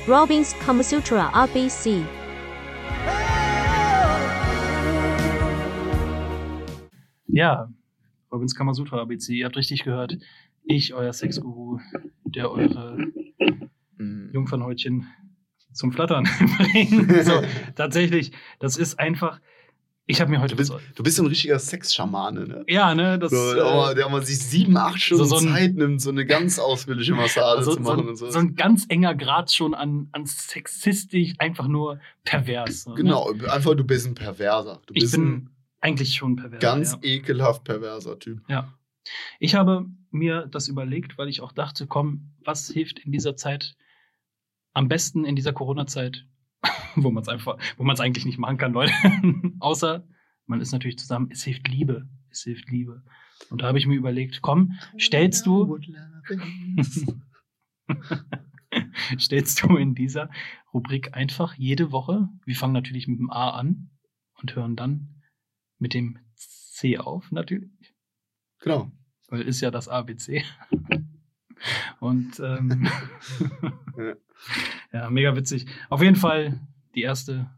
me. Robin's Kama Sutra RBC. Ja, Robins Kamasutra ABC, ihr habt richtig gehört. Ich, euer Sexguru, der eure Mhm. Jungfernhäutchen zum Flattern bringt. So, tatsächlich, das ist einfach. Ich habe mir heute Du bist, du bist so ein richtiger Sexschamane, ne? Ja, ne, das So, äh, der mal sich sieben, acht Stunden so ein- Zeit nimmt, so eine ganz ausführliche Massage so, zu so, machen ein- und so. so ein ganz enger Grad schon an, an sexistisch, einfach nur pervers. so, Ne? genau, einfach du bist ein Perverser. Du Ich bin Eigentlich schon pervers. ganz ja. ekelhaft perverser Typ. Ja. Ich habe mir das überlegt, weil ich auch dachte, komm, was hilft in dieser Zeit am besten in dieser Corona-Zeit, wo man es einfach, wo man es eigentlich nicht machen kann, Leute. Außer man ist natürlich zusammen, es hilft Liebe. Es hilft Liebe. Und da habe ich mir überlegt, komm, stellst du, stellst du in dieser Rubrik einfach jede Woche, wir fangen natürlich mit dem A an und hören dann mit dem C auf, natürlich Genau. weil ist ja das ABC. Und ähm, Ja. Ja, mega witzig. Auf jeden Fall die erste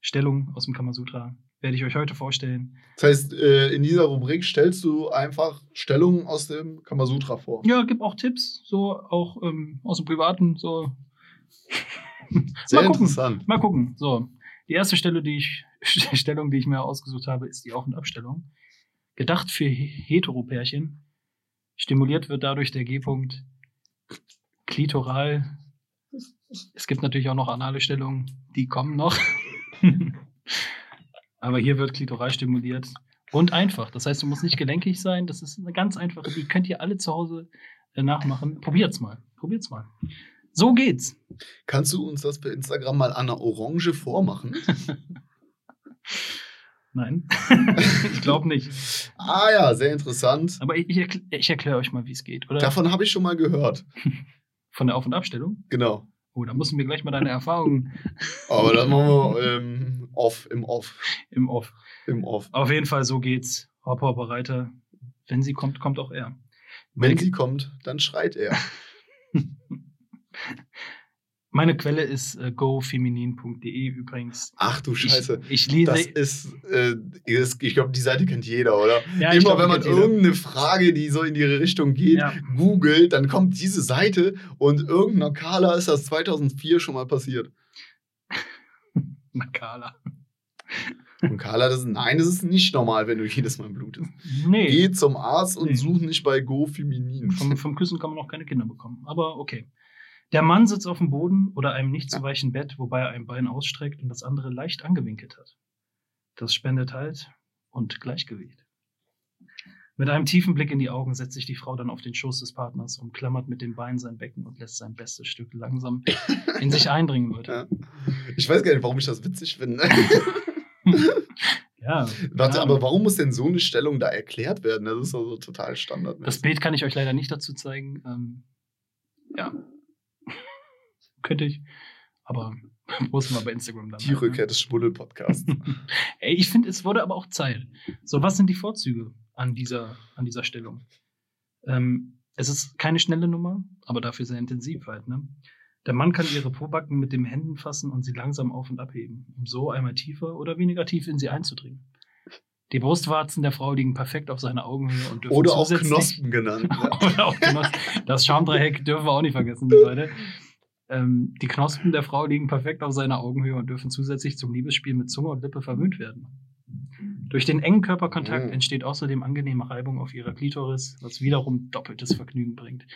Stellung aus dem Kamasutra werde ich euch heute vorstellen. Das heißt, äh, in dieser Rubrik stellst du einfach Stellungen aus dem Kamasutra vor. Ja, gibt auch Tipps, so auch ähm, aus dem Privaten, so. Sehr mal gucken. interessant. Mal gucken. So, die erste Stelle, die ich, Stellung, die ich mir ausgesucht habe, ist die Auf- und Abstellung. Gedacht für He- Heteropärchen. Stimuliert wird dadurch der G-Punkt klitoral. Es gibt natürlich auch noch anale Stellungen, die kommen noch. Aber hier wird klitoral stimuliert. Und einfach. Das heißt, du musst nicht gelenkig sein. Das ist eine ganz einfache. Die könnt ihr alle zu Hause äh, nachmachen. Probiert's mal. Probiert's mal. So geht's. Kannst du uns das bei Instagram mal an einer Orange vormachen? Nein, ich glaube nicht. ah ja, sehr interessant. Aber ich, ich erkläre euch mal, wie es geht, oder? Davon habe ich schon mal gehört. Von der Auf- und Abstellung? Genau. Oh, da müssen wir gleich mal deine Erfahrungen Aber das machen wir ähm, off, im Off. im Off. Im Off. Auf jeden Fall, so geht's. Hopper, Hopper, Reiter. Wenn sie kommt, kommt auch er. Wenn Meine- sie kommt, dann schreit er. Meine Quelle ist äh, gofeminin.de übrigens. Ach du Scheiße. Ich, ich lese. Das ist, äh, ist ich glaube, die Seite kennt jeder, oder? Ja, Immer glaub, wenn man kennt jeder. irgendeine Frage, die so in ihre Richtung geht, Ja. googelt, dann kommt diese Seite und irgendeiner Carla ist das 2004 schon mal passiert. Na, Carla. Und Carla, das ist, nein, das ist nicht normal, wenn du jedes Mal blutest. Nee. Geh zum Arzt und Nee. such nicht bei Go Feminin. Vom, vom Küssen kann man noch keine Kinder bekommen. Aber okay. Der Mann sitzt auf dem Boden oder einem nicht zu weichen Bett, wobei er ein Bein ausstreckt und das andere leicht angewinkelt hat. Das spendet Halt und Gleichgewicht. Mit einem tiefen Blick in die Augen setzt sich die Frau dann auf den Schoß des Partners, umklammert mit den Beinen sein Becken und lässt sein bestes Stück langsam in sich eindringen. Ja. Ich weiß gar nicht, warum ich das witzig finde. Ja. Warte, ja. aber warum muss denn so eine Stellung da erklärt werden? Das ist also total Standard. Das Bild kann ich euch leider nicht dazu zeigen. Ähm, ja. Könnte ich. Aber posten wir bei Instagram dann. Die halt, ne? Rückkehr des Schmuddel-Podcasts. Ey, ich finde, es wurde aber auch Zeit. So, was sind die Vorzüge an dieser, an dieser Stellung? Ähm, es ist keine schnelle Nummer, aber dafür sehr intensiv halt, ne? Der Mann kann ihre Pobacken mit den Händen fassen und sie langsam auf und abheben, um so einmal tiefer oder weniger tief in sie einzudringen. Die Brustwarzen der Frau liegen perfekt auf seiner Augenhöhe und dürfen Oder auch Knospen genannt. Ne? oder auch Knospen. Das Schamdreieck dürfen wir auch nicht vergessen, die Leute. Ähm, die Knospen der Frau liegen perfekt auf seiner Augenhöhe und dürfen zusätzlich zum Liebesspiel mit Zunge und Lippe verwöhnt werden. Durch den engen Körperkontakt Mm. entsteht außerdem angenehme Reibung auf ihrer Klitoris, was wiederum doppeltes Vergnügen bringt.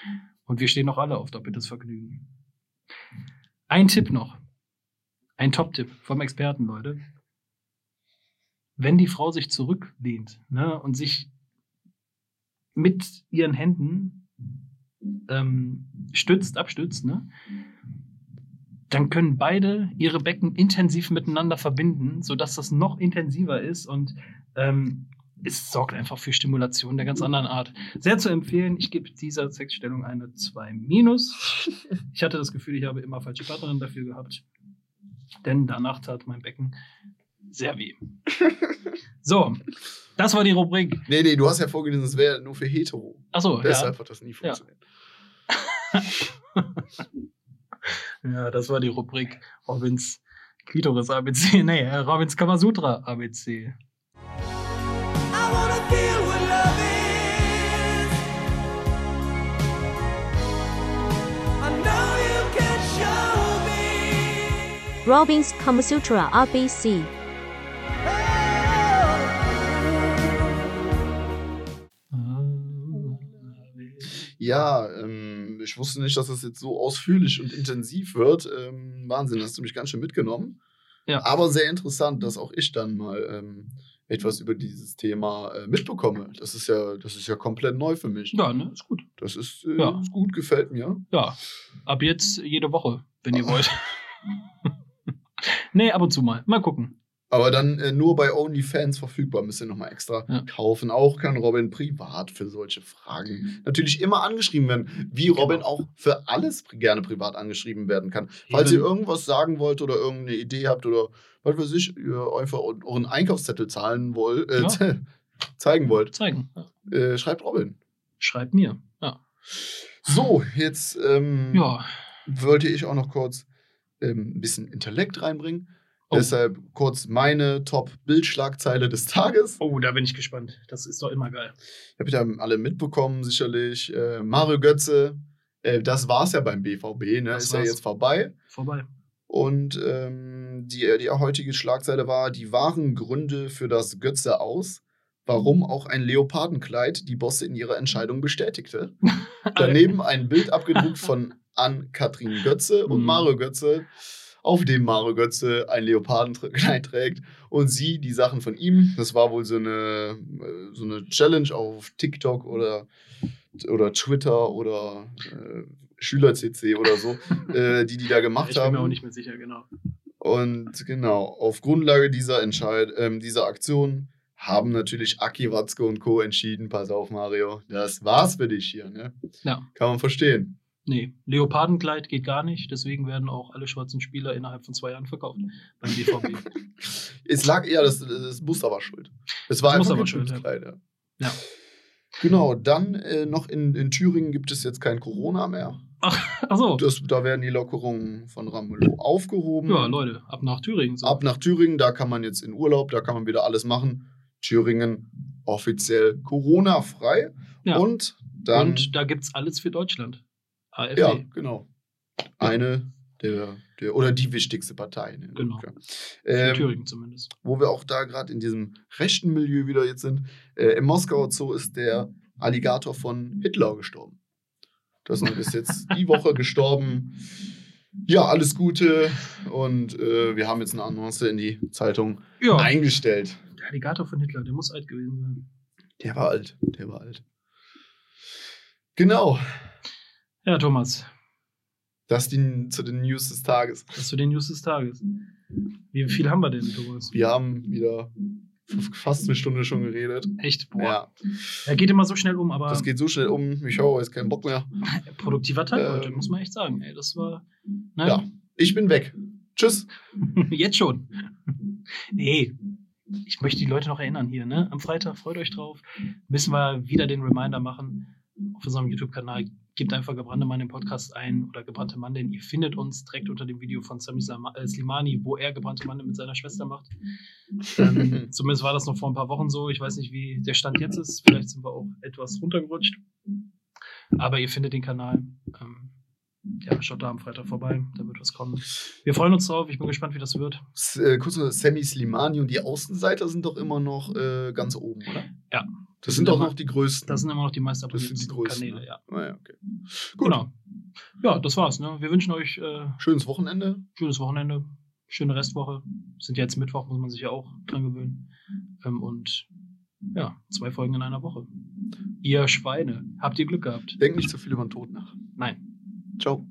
Und wir stehen noch alle auf doppeltes Vergnügen. Ein Tipp noch. Ein Top-Tipp vom Experten, Leute. Wenn die Frau sich zurücklehnt ne, und sich mit ihren Händen ähm, stützt, abstützt, ne, dann können beide ihre Becken intensiv miteinander verbinden, sodass das noch intensiver ist und ähm, es sorgt einfach für Stimulation der ganz anderen Art. Sehr zu empfehlen, ich gebe dieser Sexstellung eine 2 minus. Ich hatte das Gefühl, ich habe immer falsche Partnerin dafür gehabt. denn danach tat mein Becken sehr weh. So, das war die Rubrik. Nee, nee, du hast ja vorgelesen, es wäre nur für hetero. Achso, ja. Deshalb hat das nie funktioniert. ja, das war die Rubrik Robins Klitoris ABC. Nee, äh, Robins Kamasutra ABC. I wanna feel Ja, ähm, ich wusste nicht, dass das jetzt so ausführlich und intensiv wird. Ähm, Wahnsinn, hast du mich ganz schön mitgenommen. Ja. Aber sehr interessant, dass auch ich dann mal ähm, etwas über dieses Thema äh, mitbekomme. Das ist ja, das ist ja komplett neu für mich. Ja, ne, ist gut. Das ist, äh, Ja. ist gut, gefällt mir. Ja, ab jetzt jede Woche, wenn ihr wollt. nee, ab und zu mal. Mal gucken. Aber dann äh, nur bei OnlyFans verfügbar. Müsst ihr nochmal extra Ja. kaufen. Auch kann Robin privat für solche Fragen natürlich immer angeschrieben werden. Wie Robin Genau. auch für alles gerne privat angeschrieben werden kann. Falls ihr irgendwas sagen wollt oder irgendeine Idee habt oder was weiß ich, ihr einfach eu- euren Einkaufszettel zahlen wollt, äh, Ja. zeigen wollt, zeigen. Ja. äh, schreibt Robin. Schreibt mir. Ja. So, jetzt ähm, wollte ich auch noch kurz ähm, ein bisschen Intellekt reinbringen. Oh. Deshalb kurz meine Top-Bildschlagzeile des Tages. Oh, da bin ich gespannt. Das ist doch immer geil. Habt ihr alle mitbekommen, sicherlich. Äh, Mario Götze, äh, das war's ja beim BVB, ne? Das ist ja war's. jetzt vorbei. Vorbei. Und ähm, die, die heutige Schlagzeile war die wahren Gründe für das Götze aus. Warum auch ein Leopardenkleid die Bosse in ihrer Entscheidung bestätigte. Daneben ein Bild abgedruckt von Ann-Kathrin Götze und Mhm. Mario Götze, auf dem Mario Götze ein Leopardenkleid trägt und sie die Sachen von ihm. Das war wohl so eine, äh, so eine Challenge auf TikTok oder, oder Twitter oder äh, SchülerCC oder so, äh, die die da gemacht Ich bin haben. mir auch nicht mehr sicher, genau. Und genau, auf Grundlage dieser, Entscheid ähm, dieser Aktion haben natürlich Aki Watzke und Co. entschieden, pass auf Mario, das war's für dich hier. Ne? Ja. Kann man verstehen. Nee, Leopardenkleid geht gar nicht. Deswegen werden auch alle schwarzen Spieler innerhalb von zwei Jahren verkauft beim BVB. Es lag eher, das, das Muster war schuld. Es war Das einfach Muster ein war schuld, Kleid, ja. Ja. Genau, dann äh, noch in, in Thüringen gibt es jetzt kein Corona mehr. Achso. Das, da werden die Lockerungen von Ramelow aufgehoben. Ja, Leute, ab nach Thüringen. So. Ab nach Thüringen, da kann man jetzt in Urlaub, da kann man wieder alles machen. Thüringen offiziell Corona-frei. Ja. Und dann. Und da gibt es alles für Deutschland. AfD. ja, genau. Eine der, der oder die wichtigste Partei. Ne? Genau. Ähm, Thüringen zumindest. wo wir auch da gerade in diesem rechten Milieu wieder jetzt sind. Äh, Im Moskauer Zoo ist der Alligator von Hitler gestorben. Das ist jetzt die Woche gestorben. Ja, alles Gute. Und äh, wir haben jetzt eine Annonce in die Zeitung Ja, eingestellt. der Alligator von Hitler, der muss alt gewesen sein. Der war alt. Der war alt. Genau. Ja, Thomas, Das die, zu den News des Tages. das zu den News des Tages. Wie viel haben wir denn, Thomas? Wir haben wieder fast eine Stunde schon geredet. Echt? Boah. Ja, Er geht immer so schnell um, aber das geht so schnell um. Ich habe jetzt keinen Bock mehr. produktiver Tag Ähm, heute, muss man echt sagen. Ey, das war. Ne? Ja, ich bin weg. Tschüss. Jetzt schon. Nee. Ich möchte die Leute noch erinnern hier, ne? Am Freitag, freut euch drauf. Müssen wir wieder den Reminder machen auf unserem YouTube-Kanal. Gebt einfach gebrannte Mann im Podcast ein oder gebrannte Mann, denn ihr findet uns direkt unter dem Video von Sami äh, Slimani, wo er gebrannte Mann mit seiner Schwester macht. Ähm, zumindest war das noch vor ein paar Wochen so. Ich weiß nicht, wie der Stand jetzt ist. Vielleicht sind wir auch etwas runtergerutscht. Aber ihr findet den Kanal. Ähm, ja, schaut da am Freitag vorbei. Da wird was kommen. Wir freuen uns drauf. Ich bin gespannt, wie das wird. S äh, kurz Sammy Slimani und die Außenseiter sind doch immer noch äh, ganz oben, oder? Ja. Das sind sind doch immer- noch die größten. Das sind immer noch die meisten Das sind die größten, Kanäle, ne? ja. Ah, ja, okay. Gut. Genau. Ja, das war's. Ne? Wir wünschen euch äh, Schönes Wochenende. schönes Wochenende, schöne Restwoche. Sind ja jetzt Mittwoch, muss man sich ja auch dran gewöhnen. Ähm, und ja, zwei Folgen in einer Woche. Ihr Schweine, habt ihr Glück gehabt? Denkt nicht zu viel über den Tod nach. Nein. Ciao.